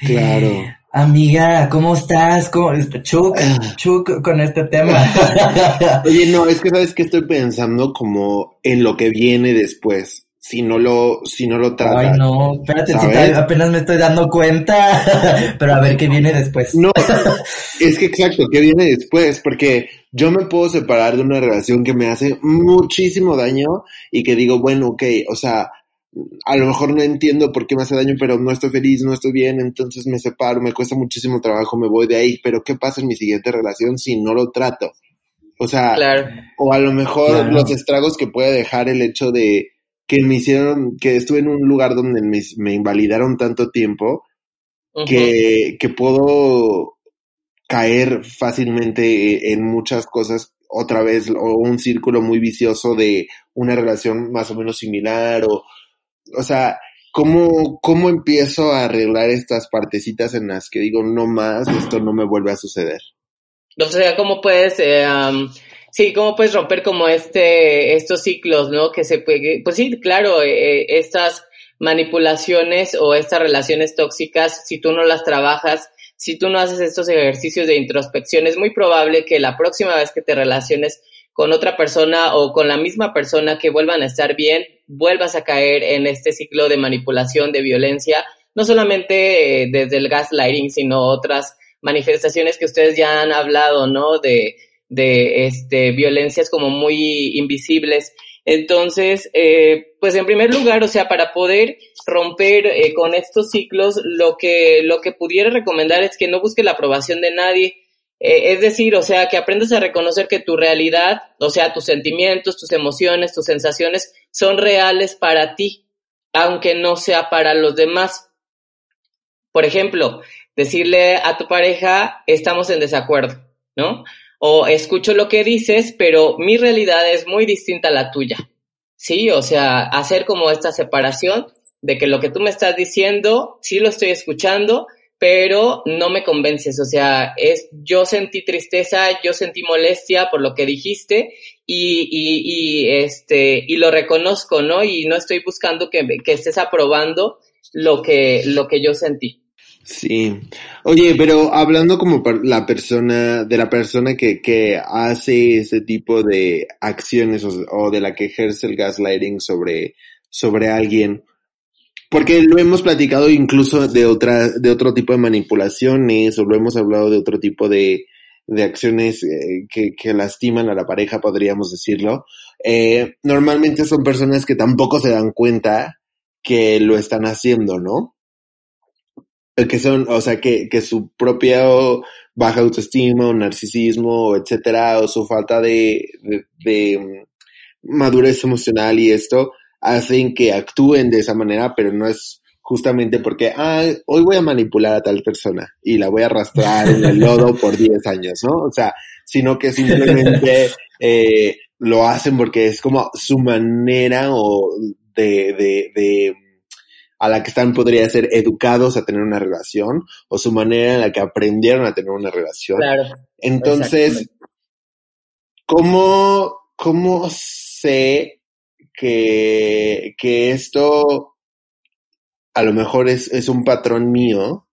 Claro. Amiga, ¿cómo estás? ¿Cómo? Chuck, Chuck con este tema. Oye, no, es que sabes que estoy pensando como en lo que viene después si no lo, si no lo trata. Ay, no, espérate, si apenas me estoy dando cuenta, pero a ver qué viene después. No, es que exacto, ¿qué viene después? Porque yo me puedo separar de una relación que me hace muchísimo daño y que digo, bueno, ok, o sea, a lo mejor no entiendo por qué me hace daño, pero no estoy feliz, no estoy bien, entonces me separo, me cuesta muchísimo trabajo, me voy de ahí, pero ¿qué pasa en mi siguiente relación si no lo trato? O sea, o a lo mejor los estragos que puede dejar el hecho de que me hicieron, que estuve en un lugar donde me, invalidaron tanto tiempo, que, que puedo caer fácilmente en muchas cosas otra vez, o un círculo muy vicioso de una relación más o menos similar, o, o sea, ¿cómo, cómo empiezo a arreglar estas partecitas en las que digo, no más, esto no me vuelve a suceder? O sea, ¿cómo puedes, eh, sí, cómo puedes romper como este, estos ciclos, ¿no? Que se puede, pues sí, claro, eh, eh, estas manipulaciones o estas relaciones tóxicas, si tú no las trabajas, si tú no haces estos ejercicios de introspección, es muy probable que la próxima vez que te relaciones con otra persona o con la misma persona que vuelvan a estar bien, vuelvas a caer en este ciclo de manipulación, de violencia, no solamente desde el gaslighting, sino otras manifestaciones que ustedes ya han hablado, ¿no? De, de este, violencias como muy invisibles. Entonces, eh, pues en primer lugar, o sea, para poder romper eh, con estos ciclos, lo que, lo que pudiera recomendar es que no busque la aprobación de nadie. Eh, es decir, o sea, que aprendas a reconocer que tu realidad, o sea, tus sentimientos, tus emociones, tus sensaciones son reales para ti, aunque no sea para los demás. Por ejemplo, decirle a tu pareja, estamos en desacuerdo, ¿no? O escucho lo que dices, pero mi realidad es muy distinta a la tuya. Sí, o sea, hacer como esta separación de que lo que tú me estás diciendo, sí lo estoy escuchando, pero no me convences, o sea, es yo sentí tristeza, yo sentí molestia por lo que dijiste y, y, y este y lo reconozco, ¿no? Y no estoy buscando que, que estés aprobando lo que lo que yo sentí. Sí. Oye, pero hablando como la persona, de la persona que, que hace ese tipo de acciones o, de la que ejerce el gaslighting sobre, sobre alguien, porque lo hemos platicado incluso de otra, de otro tipo de manipulaciones, o lo hemos hablado de otro tipo de, de acciones eh, que, que, lastiman a la pareja, podríamos decirlo. Eh, normalmente son personas que tampoco se dan cuenta que lo están haciendo, ¿no? Que son, o sea, que, que su propia baja autoestima o narcisismo, etcétera, o su falta de, de, mm, madurez emocional y esto, hacen que actúen de esa manera, pero no es justamente porque, ah, hoy voy a manipular a tal persona y la voy a arrastrar en el lodo por 10 años, ¿no? O sea, sino que simplemente eh, lo hacen porque es como su manera o de, de, de a la que están podría ser educados a tener una relación o su manera en la que aprendieron a tener una relación. Claro. Entonces, ¿cómo, cómo sé que, que esto a lo mejor es, es un patrón mío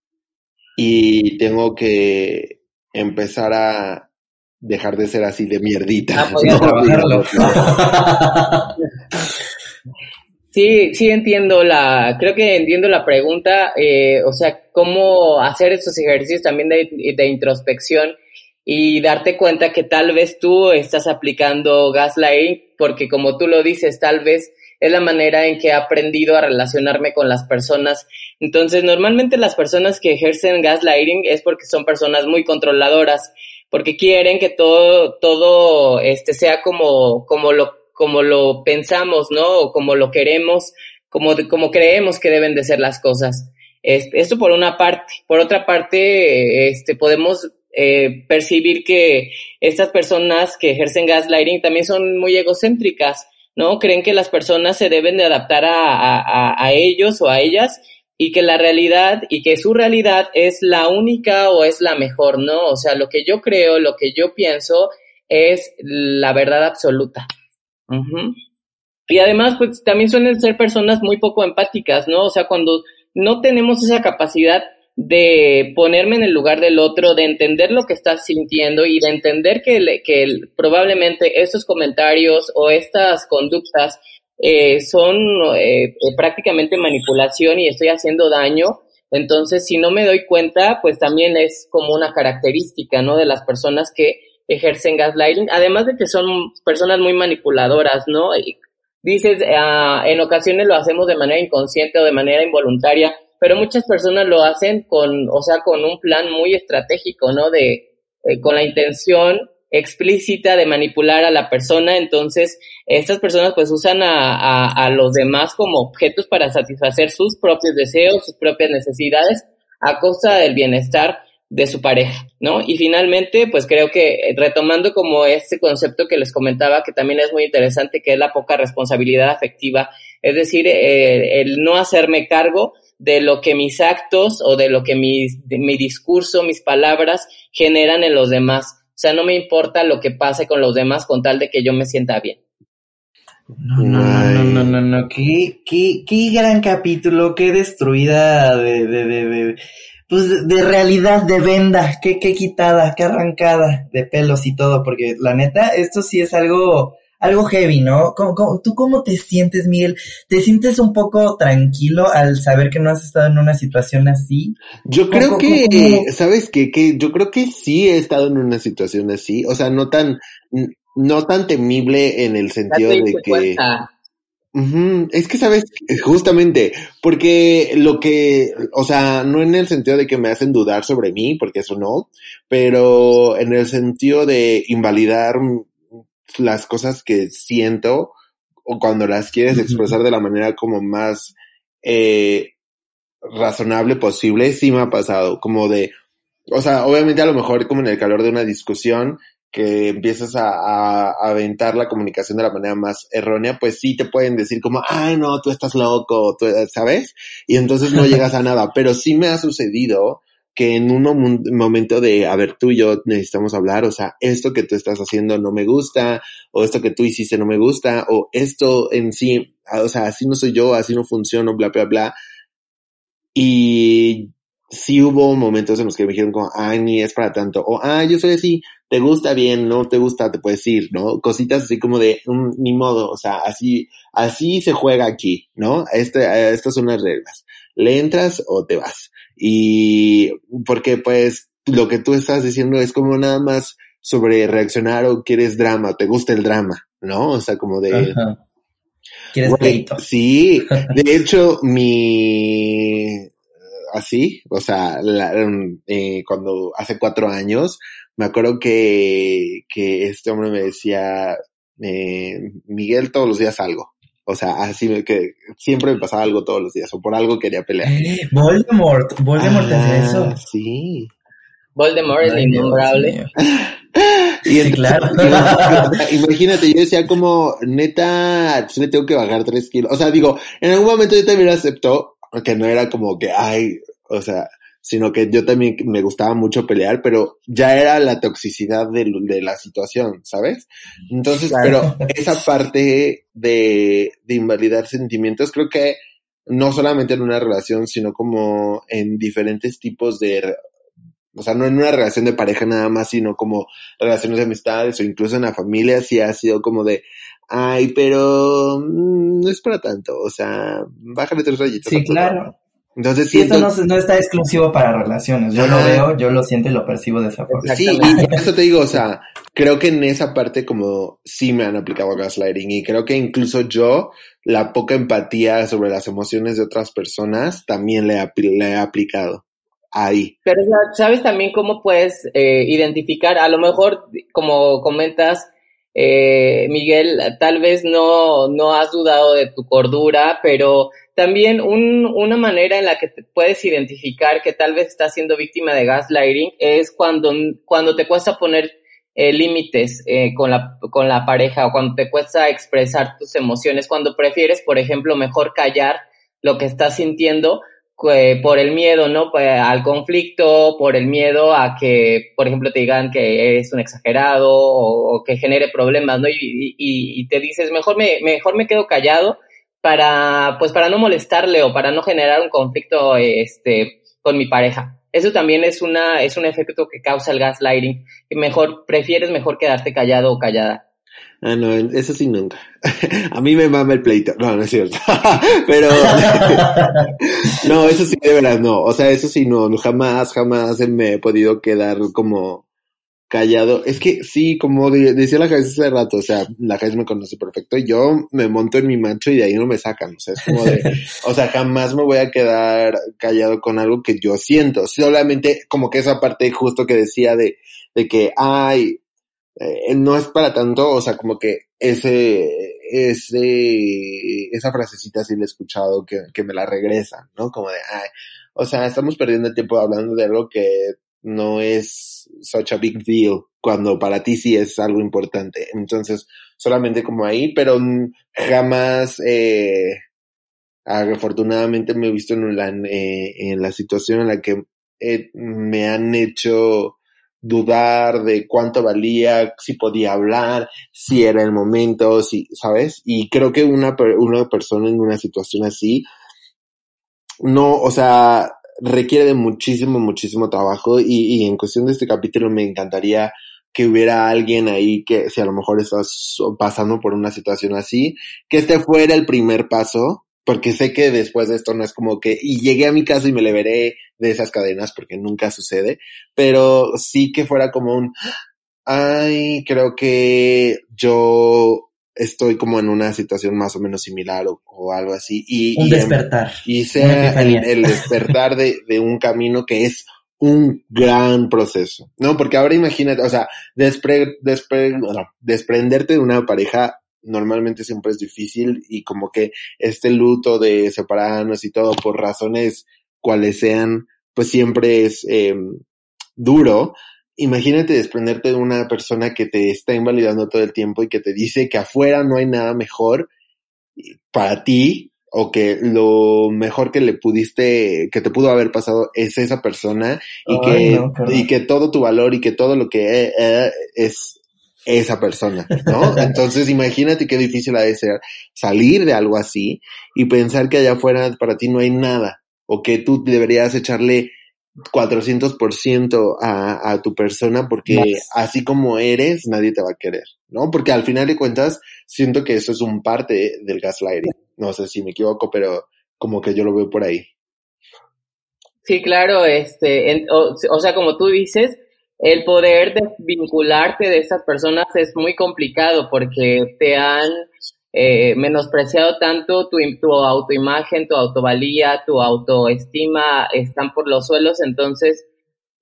y tengo que empezar a dejar de ser así de mierdita. Ah, Sí, sí entiendo la, creo que entiendo la pregunta, eh, o sea, cómo hacer estos ejercicios también de, de, introspección y darte cuenta que tal vez tú estás aplicando gaslighting, porque como tú lo dices, tal vez es la manera en que he aprendido a relacionarme con las personas. Entonces, normalmente las personas que ejercen gaslighting es porque son personas muy controladoras, porque quieren que todo, todo, este, sea como, como lo como lo pensamos, ¿no? O como lo queremos, como, como creemos que deben de ser las cosas. esto por una parte. Por otra parte, este, podemos eh, percibir que estas personas que ejercen gaslighting también son muy egocéntricas, ¿no? Creen que las personas se deben de adaptar a, a ellos o a ellas y que la realidad y que su realidad es la única o es la mejor, ¿no? O sea, lo que yo creo, lo que yo pienso es la verdad absoluta. Y además, pues también suelen ser personas muy poco empáticas, ¿no? O sea, cuando no tenemos esa capacidad de ponerme en el lugar del otro, de entender lo que estás sintiendo y de entender que, que probablemente estos comentarios o estas conductas eh, son eh, eh, prácticamente manipulación y estoy haciendo daño. Entonces, si no me doy cuenta, pues también es como una característica, ¿no? De las personas que ejercen gaslighting, además de que son personas muy manipuladoras, ¿no? Dices, ah, en ocasiones lo hacemos de manera inconsciente o de manera involuntaria, pero muchas personas lo hacen con, o sea, con un plan muy estratégico, ¿no? De, eh, con la intención explícita de manipular a la persona, entonces estas personas pues usan a, a, los demás como objetos para satisfacer sus propios deseos, sus propias necesidades a costa del bienestar de su pareja, ¿no? Y finalmente, pues creo que eh, retomando como este concepto que les comentaba, que también es muy interesante, que es la poca responsabilidad afectiva, es decir, eh, el no hacerme cargo de lo que mis actos o de lo que mi, discurso, mis palabras generan en los demás. O sea, no me importa lo que pase con los demás con tal de que yo me sienta bien. No, no, no, no, no, no, qué, qué, qué gran capítulo, qué destruida de, de, de, de pues de realidad, de venda, qué, qué quitada, qué arrancada de pelos y todo, porque la neta, esto sí es algo, algo heavy, ¿no? ¿Cómo, cómo, tú cómo te sientes, Miguel? ¿Te sientes un poco tranquilo al saber que no has estado en una situación así? Yo creo que, cómo? ¿sabes qué? Que yo creo que sí he estado en una situación así, o sea, no tan, no tan temible en el sentido de que... Cuenta. Uh -huh. Es que, sabes, justamente, porque lo que, o sea, no en el sentido de que me hacen dudar sobre mí, porque eso no, pero en el sentido de invalidar las cosas que siento o cuando las quieres uh -huh. expresar de la manera como más eh, razonable posible, sí me ha pasado, como de, o sea, obviamente a lo mejor como en el calor de una discusión, que empiezas a, a, a, aventar la comunicación de la manera más errónea, pues sí te pueden decir como, ay no, tú estás loco, tú, ¿sabes? Y entonces no llegas a nada, pero sí me ha sucedido que en un momento de, a ver, tú y yo necesitamos hablar, o sea, esto que tú estás haciendo no me gusta, o esto que tú hiciste no me gusta, o esto en sí, o sea, así no soy yo, así no funciono, bla, bla, bla. Y sí hubo momentos en los que me dijeron como, ay, ni es para tanto, o, ah, yo soy así, te gusta bien, no te gusta, te puedes ir, ¿no? Cositas así como de, mm, ni modo, o sea, así, así se juega aquí, ¿no? Este, estas son las reglas. Le entras o te vas. Y porque pues lo que tú estás diciendo es como nada más sobre reaccionar o quieres drama, te gusta el drama, ¿no? O sea, como de... Ajá. ¿Quieres? Sí, de hecho, mi así, o sea, la, eh, cuando hace cuatro años, me acuerdo que, que este hombre me decía, eh, Miguel, todos los días algo. O sea, así me, que siempre me pasaba algo todos los días, o por algo quería pelear. Eh, Voldemort, Voldemort ah, hace eso. Sí. Voldemort es innombrable. y entonces, claro. imagínate, yo decía como, neta, me tengo que bajar tres kilos. O sea, digo, en algún momento yo también aceptó, que no era como que, ay, o sea, sino que yo también me gustaba mucho pelear, pero ya era la toxicidad de, de la situación, ¿sabes? Entonces, claro. pero esa parte de, de invalidar sentimientos, creo que no solamente en una relación, sino como en diferentes tipos de, o sea, no en una relación de pareja nada más, sino como relaciones de amistades o incluso en la familia, sí ha sido como de, ay, pero mmm, no es para tanto, o sea, bájale tres rayitos. Sí, claro. Todo. Entonces, sí, esto no, no, está exclusivo para relaciones. Yo ah, lo veo, yo lo siento y lo percibo de esa forma. Sí, y eso te digo, o sea, creo que en esa parte como sí me han aplicado gaslighting y creo que incluso yo, la poca empatía sobre las emociones de otras personas también le, le he aplicado ahí. Pero sabes también cómo puedes eh, identificar, a lo mejor, como comentas, eh, Miguel, tal vez no, no has dudado de tu cordura, pero también un, una manera en la que te puedes identificar que tal vez estás siendo víctima de gaslighting es cuando, cuando te cuesta poner eh, límites eh, con, la, con la pareja o cuando te cuesta expresar tus emociones, cuando prefieres, por ejemplo, mejor callar lo que estás sintiendo eh, por el miedo, ¿no? Pues, al conflicto, por el miedo a que, por ejemplo, te digan que eres un exagerado o, que genere problemas, ¿no? Y, y, te dices, mejor me, mejor me quedo callado para, pues para no molestarle o para no generar un conflicto, este, con mi pareja. Eso también es una, es un efecto que causa el gaslighting. Mejor, prefieres mejor quedarte callado o callada. Ah, no, eso sí nunca. A mí me mama el pleito. No, no es cierto. Pero, no, eso sí de verdad no. O sea, eso sí no, jamás, jamás me he podido quedar como, callado. Es que sí, como decía la Jais hace rato, o sea, la Jais me conoce perfecto. Yo me monto en mi macho y de ahí no me sacan. O sea, es como de, o sea, jamás me voy a quedar callado con algo que yo siento. Solamente como que esa parte justo que decía de, de que, ay, eh, no es para tanto, o sea, como que ese, ese, esa frasecita sí la he escuchado que, que me la regresan, ¿no? Como de, ay, o sea, estamos perdiendo el tiempo hablando de algo que no es such a big deal cuando para ti sí es algo importante. Entonces, solamente como ahí, pero jamás, eh, afortunadamente me he visto en la, eh, en la situación en la que eh, me han hecho dudar de cuánto valía, si podía hablar, si era el momento, si, ¿sabes? Y creo que una, una persona en una situación así, no, o sea, requiere de muchísimo, muchísimo trabajo y, y en cuestión de este capítulo me encantaría que hubiera alguien ahí que si a lo mejor estás pasando por una situación así, que este fuera el primer paso, porque sé que después de esto no es como que, y llegué a mi casa y me le veré de esas cadenas, porque nunca sucede, pero sí que fuera como un, ay, creo que yo estoy como en una situación más o menos similar o, algo así. Y, un despertar. Y sea el, despertar de, de, un camino que es un gran proceso, ¿no? Porque ahora imagínate, o sea, despre, despre, desprenderte de una pareja normalmente siempre es difícil y como que este luto de separarnos y todo por razones cuales sean, pues siempre es eh, duro, imagínate desprenderte de una persona que te está invalidando todo el tiempo y que te dice que afuera no hay nada mejor para ti o que lo mejor que le pudiste, que te pudo haber pasado es esa persona y que, y que todo tu valor y que todo lo que eh, eh, es esa persona, ¿no? Entonces imagínate qué difícil ha de ser salir de algo así y pensar que allá afuera para ti no hay nada o que tú deberías echarle 400% a, a tu persona porque así como eres, nadie te va a querer, ¿no? Porque al final de cuentas, siento que eso es un parte del gaslighting. No sé si me equivoco, pero como que yo lo veo por ahí. Sí, claro, este, o, o, sea, como tú dices, el poder vincularte de estas personas es muy complicado porque te han eh, menospreciado tanto tu, tu autoimagen, tu autovalía, tu autoestima están por los suelos, entonces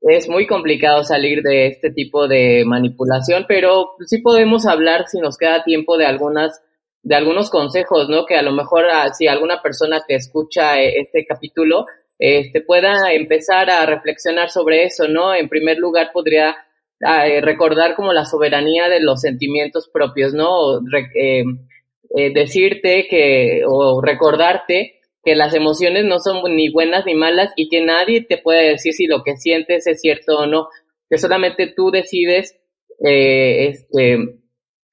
es muy complicado salir de este tipo de manipulación, pero sí podemos hablar si nos queda tiempo de algunas de algunos consejos, ¿no? Que a lo mejor ah, si alguna persona que escucha eh, este capítulo este pueda empezar a reflexionar sobre eso, ¿no? En primer lugar podría ah, eh, recordar como la soberanía de los sentimientos propios, ¿no? eh, eh, decirte que o recordarte que las emociones no son ni buenas ni malas y que nadie te puede decir si lo que sientes es cierto o no, que solamente tú decides este,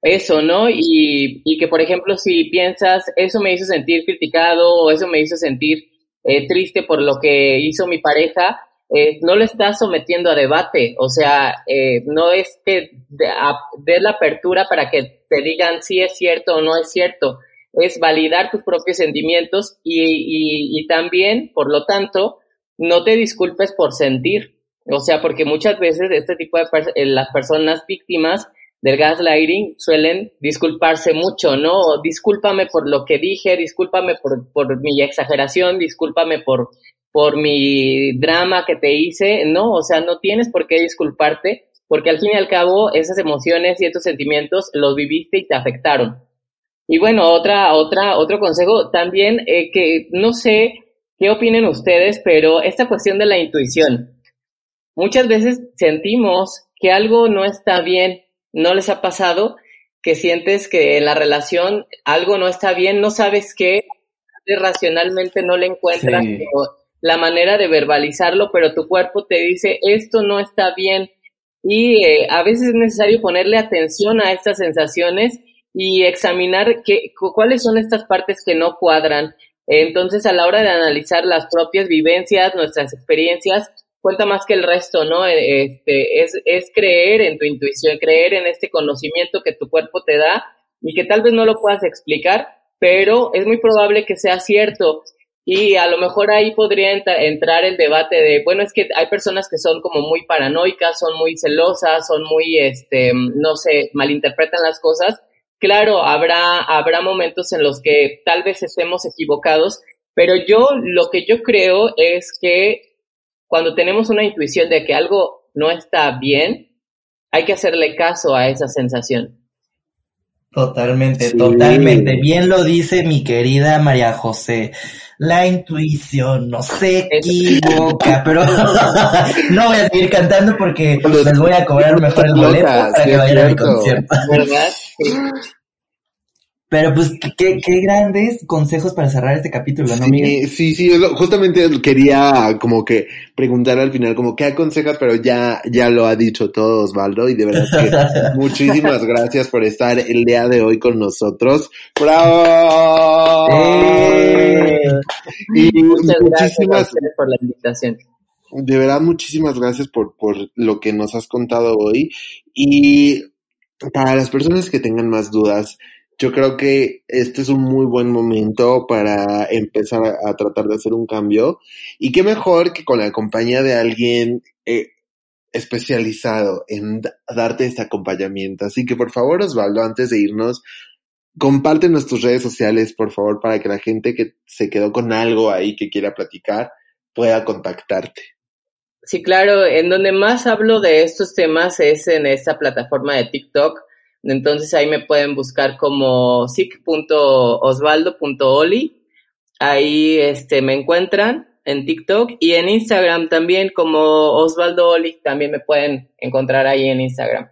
eso, ¿no? Y, y, que, por ejemplo, si piensas, eso me hizo sentir criticado o eso me hizo sentir eh, triste por lo que hizo mi pareja, eh, no lo estás sometiendo a debate, o sea, eh, no es que des la apertura para que te digan si es cierto o no es cierto, es validar tus propios sentimientos y, y, y también, por lo tanto, no te disculpes por sentir, o sea, porque muchas veces este tipo de eh, las personas víctimas del gaslighting suelen disculparse mucho, ¿no? Discúlpame por lo que dije, discúlpame por, por mi exageración, discúlpame por por mi drama que te hice, no, o sea, no tienes por qué disculparte, porque al fin y al cabo esas emociones y estos sentimientos los viviste y te afectaron. Y bueno, otra, otra, otro consejo también eh, que no sé qué opinen ustedes, pero esta cuestión de la intuición. Muchas veces sentimos que algo no está bien, ¿no les ha pasado? Que sientes que en la relación algo no está bien, no sabes qué, racionalmente no le encuentras, la manera de verbalizarlo, pero tu cuerpo te dice esto no está bien y eh, a veces es necesario ponerle atención a estas sensaciones y examinar qué, cuáles son estas partes que no cuadran. Entonces, a la hora de analizar las propias vivencias, nuestras experiencias, cuenta más que el resto, ¿no? E, este, es, es creer en tu intuición, creer en este conocimiento que tu cuerpo te da y que tal vez no lo puedas explicar, pero es muy probable que sea cierto Y a lo mejor ahí podría entrar el debate de, bueno, es que hay personas que son como muy paranoicas, son muy celosas, son muy, este, no sé, malinterpretan las cosas. Claro, habrá, habrá momentos en los que tal vez estemos equivocados, pero yo lo que yo creo es que cuando tenemos una intuición de que algo no está bien, hay que hacerle caso a esa sensación. Totalmente, totalmente. Bien lo dice mi querida María José. La intuición no se equivoca, pero no voy a seguir cantando porque les voy a cobrar mejor el boleto para que vayan a mi concierto. ¿Verdad? Pero pues qué, qué grandes consejos para cerrar este capítulo, ¿no, Miguel? Sí, sí, justamente quería como que preguntar al final como qué aconsejas, pero ya, ya lo ha dicho todo Osvaldo y de verdad que muchísimas gracias por estar el día de hoy con nosotros. ¡Bravo! ¡Eh! Y Muchas gracias por la invitación. De verdad, muchísimas gracias por, por lo que nos has contado hoy. Y para las personas que tengan más dudas, yo creo que este es un muy buen momento para empezar a, tratar de hacer un cambio. Y qué mejor que con la compañía de alguien eh, especializado en darte este acompañamiento. Así que por favor, Osvaldo, antes de irnos, comparte nuestras redes sociales, por favor, para que la gente que se quedó con algo ahí que quiera platicar pueda contactarte. Sí, claro, en donde más hablo de estos temas es en esta plataforma de TikTok entonces ahí me pueden buscar como sic.osvaldo.oli. Ahí este, me encuentran en TikTok y en Instagram también como Osvaldo Oli. También me pueden encontrar ahí en Instagram.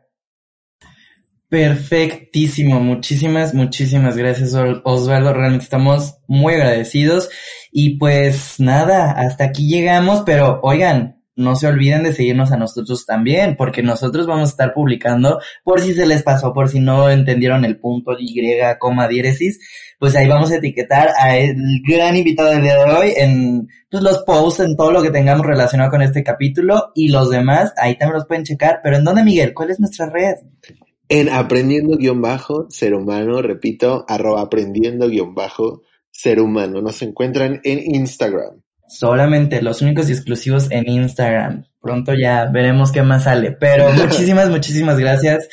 Perfectísimo, muchísimas, muchísimas gracias Osvaldo, realmente estamos muy agradecidos y pues nada, hasta aquí llegamos, pero oigan, no se olviden de seguirnos a nosotros también, porque nosotros vamos a estar publicando, por si se les pasó, por si no entendieron el punto Y, coma, diéresis, pues ahí vamos a etiquetar a el gran invitado del día de hoy en pues, los posts, en todo lo que tengamos relacionado con este capítulo y los demás, ahí también los pueden checar. Pero ¿en dónde, Miguel? ¿Cuál es nuestra red? En aprendiendo guion bajo ser humano, repito, arroba aprendiendo guion bajo ser humano. Nos encuentran en Instagram. Solamente los únicos y exclusivos en Instagram. Pronto ya veremos qué más sale. Pero muchísimas, muchísimas gracias.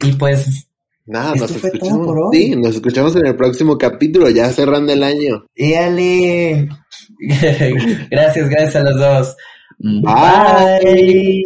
Y pues. Nada, nos escuchamos. Sí, nos escuchamos en el próximo capítulo, ya cerrando el año. ¡Éale! gracias, gracias a los dos. Bye.